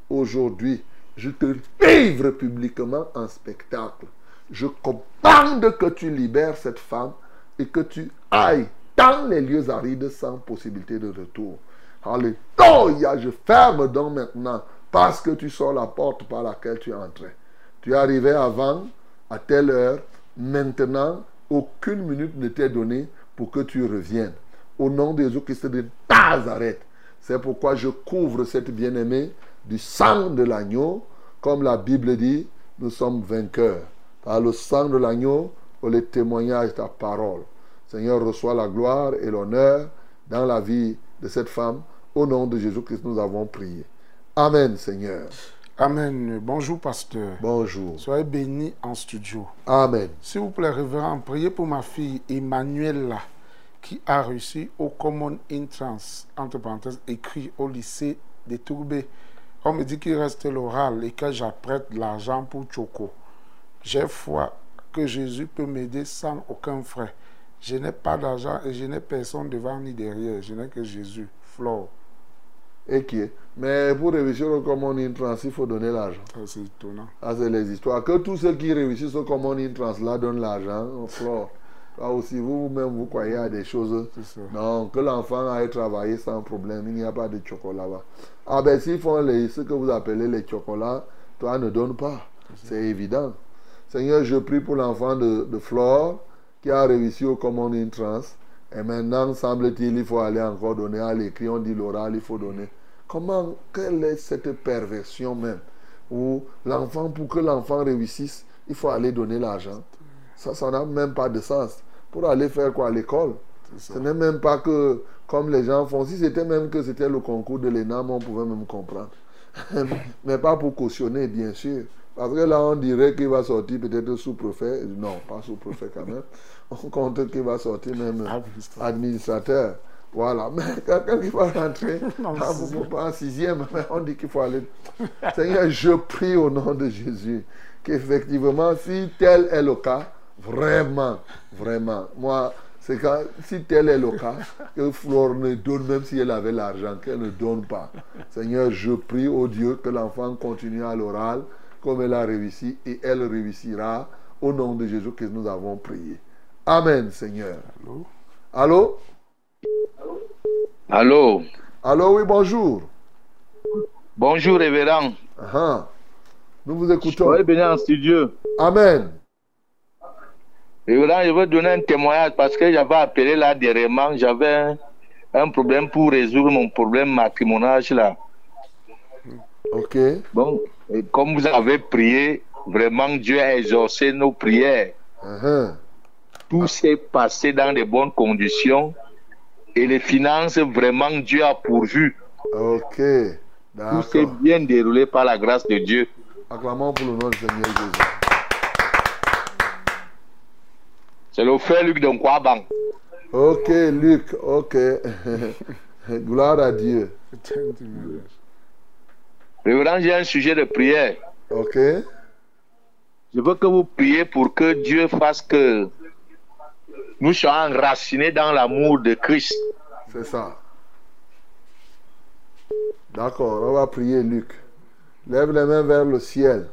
aujourd'hui, je te livre publiquement en spectacle. Je commande que tu libères cette femme et que tu ailles dans les lieux arides sans possibilité de retour. Alléluia, je ferme donc maintenant parce que tu sors la porte par laquelle tu entrais. Tu es arrivé avant, à telle heure, maintenant, aucune minute ne t'est donnée pour que tu reviennes. Au nom de Jésus-Christ de Nazareth. C'est pourquoi je couvre cette bien-aimée du sang de l'agneau, comme la Bible dit, nous sommes vainqueurs. Par le sang de l'agneau, pour le témoignage de ta parole. Seigneur, reçois la gloire et l'honneur dans la vie de cette femme. Au nom de Jésus-Christ, nous avons prié. Amen, Seigneur. Amen. Bonjour, pasteur. Bonjour. Soyez bénis en studio. Amen. S'il vous plaît, révérend, priez pour ma fille Emmanuela qui a réussi au Common Entrance, entre parenthèses, écrit au lycée des Tourbés. On me dit qu'il reste l'oral et que j'apprête l'argent pour Choco. J'ai foi que Jésus peut m'aider sans aucun frais. Je n'ai pas d'argent et je n'ai personne devant ni derrière. Je n'ai que Jésus. Flore. Et qui est Mais pour réussir au Common Entrance, il faut donner l'argent. Ça, c'est étonnant. Ah, c'est les histoires. Que tous ceux qui réussissent au Common Entrance là donnent l'argent. Flore. Là aussi, vous-même, vous croyez à des choses. Non, que l'enfant aille travailler sans problème. Il n'y a pas de chocolat là Ah ben, s'ils font les, ce que vous appelez les chocolats, toi ne donne pas. C'est évident. Seigneur, je prie pour l'enfant de, de Flore qui a réussi au Common Entrance. Et maintenant, semble-t-il, il faut aller encore donner à l'écrit. On dit l'oral, il faut donner. Comment, quelle est cette perversion même Où l'enfant, pour que l'enfant réussisse, il faut aller donner l'argent? Ça, ça n'a même pas de sens. Pour aller faire quoi? À l'école? Ce n'est même pas que, comme les gens font, si c'était même que c'était le concours de l'ENAM, on pouvait même comprendre. Mais pas pour cautionner, bien sûr. Parce que là, on dirait qu'il va sortir peut-être sous-préfet. Non, pas sous-préfet quand même. On compte qu'il va sortir même administrateur. Voilà. Mais quelqu'un qui va rentrer, ah, vous, pas en sixième, mais on dit qu'il faut aller. Seigneur, je prie au nom de Jésus qu'effectivement, si tel est le cas, vraiment, vraiment, moi, c'est quand, si tel est le cas, que Flore ne donne, même si elle avait l'argent, qu'elle ne donne pas. Seigneur, je prie au Dieu que l'enfant continue à l'oral comme elle a réussi et elle réussira au nom de Jésus que nous avons prié. Amen, Seigneur. Allô? Allô? Allô? Allô, oui, bonjour. Bonjour, révérend. Ah, nous vous écoutons. Soyez bénis en studio. Amen. Révérend, je veux donner un témoignage parce que j'avais appelé là dernièrement, j'avais un problème pour résoudre mon problème matrimonial là. Ok. Bon, et comme vous avez prié, vraiment Dieu a exaucé nos prières. Uh-huh. Tout s'est passé dans de bonnes conditions et les finances, vraiment Dieu a pourvu. Ok. Tout s'est bien déroulé par la grâce de Dieu. Acclamons pour le nom du Seigneur Jésus. C'est le frère Luc de Nkwaban. Ok, Luc, ok. Gloire à Dieu. Révérend, j'ai un sujet de prière. Ok. Je veux que vous priez pour que Dieu fasse que nous soyons enracinés dans l'amour de Christ. C'est ça. D'accord, on va prier Luc. Lève les mains vers le ciel.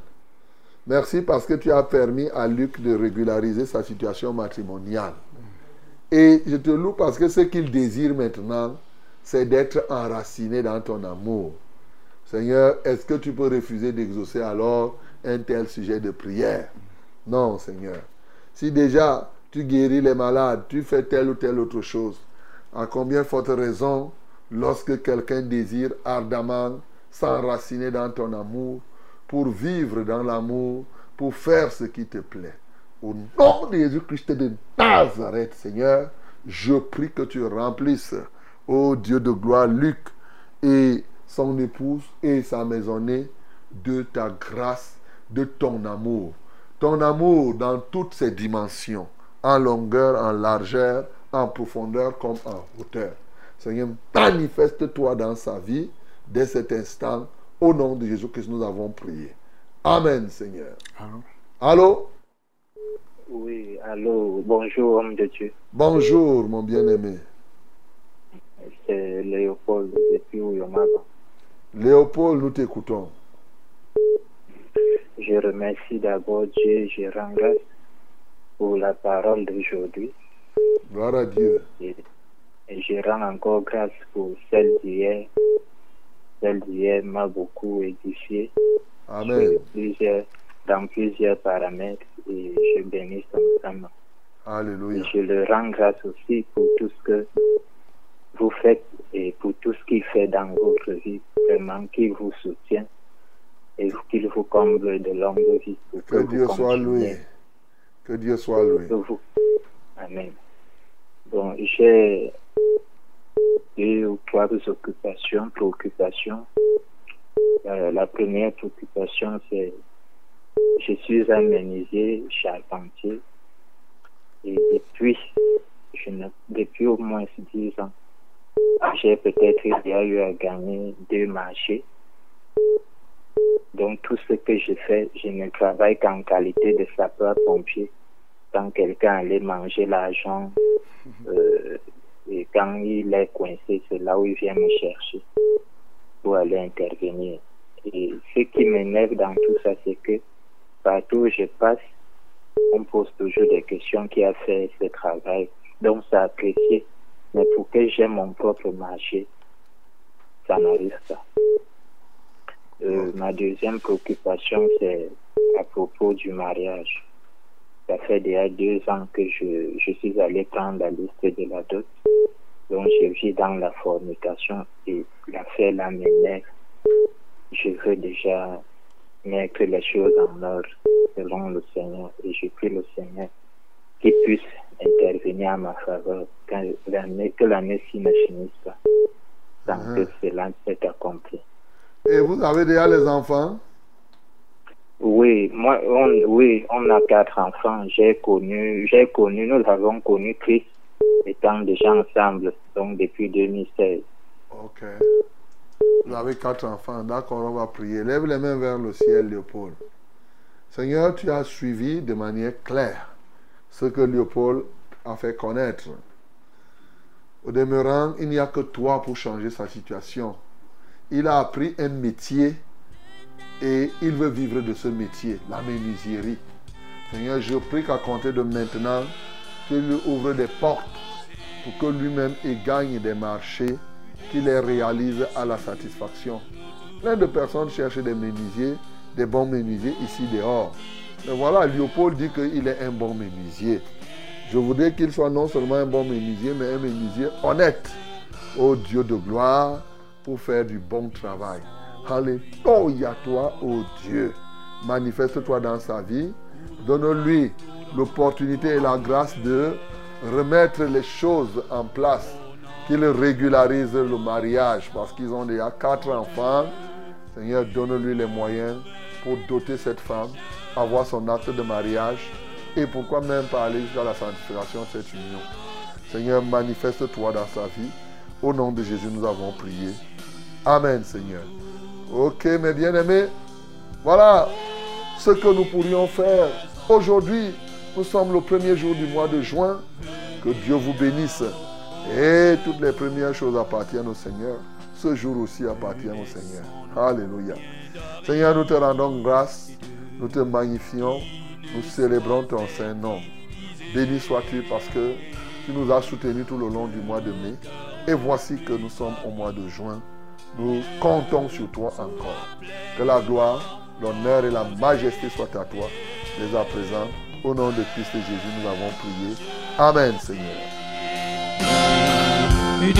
Merci parce que tu as permis à Luc de régulariser sa situation matrimoniale. Et je te loue parce que ce qu'il désire maintenant, c'est d'être enraciné dans ton amour. Seigneur, est-ce que tu peux refuser d'exaucer alors un tel sujet de prière? Non, Seigneur. Si déjà tu guéris les malades, tu fais telle ou telle autre chose, à combien forte raison, lorsque quelqu'un désire ardemment s'enraciner dans ton amour, pour vivre dans l'amour, pour faire ce qui te plaît. Au nom de Jésus-Christ de Nazareth, Seigneur, je prie que tu remplisses, ô Dieu de gloire, Luc et son épouse et sa maisonnée de ta grâce, de ton amour. Ton amour dans toutes ses dimensions, en longueur, en largeur, en profondeur comme en hauteur. Seigneur, manifeste-toi dans sa vie dès cet instant. Au nom de Jésus que nous avons prié. Amen, Seigneur. Allô? Allô? Oui, allô, bonjour, homme de Dieu. Bonjour, mon bien-aimé. C'est Léopold depuis Oyomaba. Léopold, nous t'écoutons. Je remercie d'abord Dieu, je rends grâce pour la parole d'aujourd'hui. Gloire à Dieu. Et, et je rends encore grâce pour celle d'hier. Celle d'hier m'a beaucoup édifié. Amen. Plusieurs- dans plusieurs paramètres et je bénis son nom. Et Alléluia. je le rends grâce aussi pour tout ce que vous faites et pour tout ce qu'il fait dans votre vie. Vraiment, qu'il vous soutient et qu'il vous comble de longue vie. pour Que vous Dieu soit loué. Que Dieu soit loué. Amen. Bon, j'ai deux ou trois occupations, préoccupations. Euh, la première préoccupation, c'est je suis un menuisier charpentier et depuis, je ne, depuis au moins dix ans, j'ai peut-être déjà eu à gagner deux marchés. Donc tout ce que je fais, je ne travaille qu'en qualité de sapeur-pompier. Quand quelqu'un allait manger l'argent, euh, et quand il est coincé, c'est là où il vient me chercher pour aller intervenir. Et ce qui m'énerve dans tout ça, c'est que partout où je passe, on pose toujours des questions qui a fait ce travail. Donc, c'est apprécié. Mais pour que j'aime mon propre marché, ça n'arrive pas. Euh, ma deuxième préoccupation, c'est à propos du mariage. Ça fait déjà deux ans que je, je suis allé prendre la liste de la dot. Donc, je vis dans la fornication et l'affaire là m'énerve. Je veux déjà mettre les choses en ordre selon le Seigneur et je prie le Seigneur qu'il puisse intervenir à ma faveur quand l'année, que l'année-ci ne finisse pas sans Mhm. que cela soit accompli. Et vous avez déjà les enfants? Oui, moi, on, oui, on a quatre enfants. J'ai connu, j'ai connu, nous avons connu Christ étant déjà ensemble, donc depuis 2016. Ok. Vous avez quatre enfants. D'accord, on va prier. Lève les mains vers le ciel, Léopold. Seigneur, tu as suivi de manière claire ce que Léopold a fait connaître. Au demeurant, il n'y a que toi pour changer sa situation. Il a appris un métier et il veut vivre de ce métier, la menuiserie. Seigneur, je prie qu'à compter de maintenant, tu lui ouvres des portes pour que lui-même il gagne des marchés, qu'il les réalise à la satisfaction. Plein de personnes cherchent des menuisiers, des bons menuisiers ici dehors. Mais voilà, Léopold dit qu'il est un bon menuisier. Je voudrais qu'il soit non seulement un bon menuisier, mais un menuisier honnête. Ô Dieu de gloire, pour faire du bon travail. Alléluia toi, ô Dieu. Manifeste-toi dans sa vie. Donne-lui l'opportunité et la grâce de remettre les choses en place. Qu'il régularise le mariage parce qu'ils ont déjà quatre enfants. Seigneur, donne-lui les moyens pour doter cette femme, avoir son acte de mariage et pourquoi même pas aller jusqu'à la sanctification de cette union. Seigneur, manifeste-toi dans sa vie. Au nom de Jésus, nous avons prié. Amen, Seigneur. Ok, mes bien-aimés, voilà ce que nous pourrions faire aujourd'hui. Nous sommes le premier jour du mois de juin. Que Dieu vous bénisse. Et toutes les premières choses appartiennent au Seigneur. Ce jour aussi appartient au Seigneur. Alléluia. Seigneur, nous te rendons grâce. Nous te magnifions. Nous célébrons ton saint nom. Béni sois-tu parce que tu nous as soutenus tout le long du mois de mai. Et voici que nous sommes au mois de juin. Nous comptons sur toi encore. Que la gloire, l'honneur et la majesté soient à toi dès à présent. Au nom de Christ et Jésus, nous avons prié. Amen, Seigneur. Nous.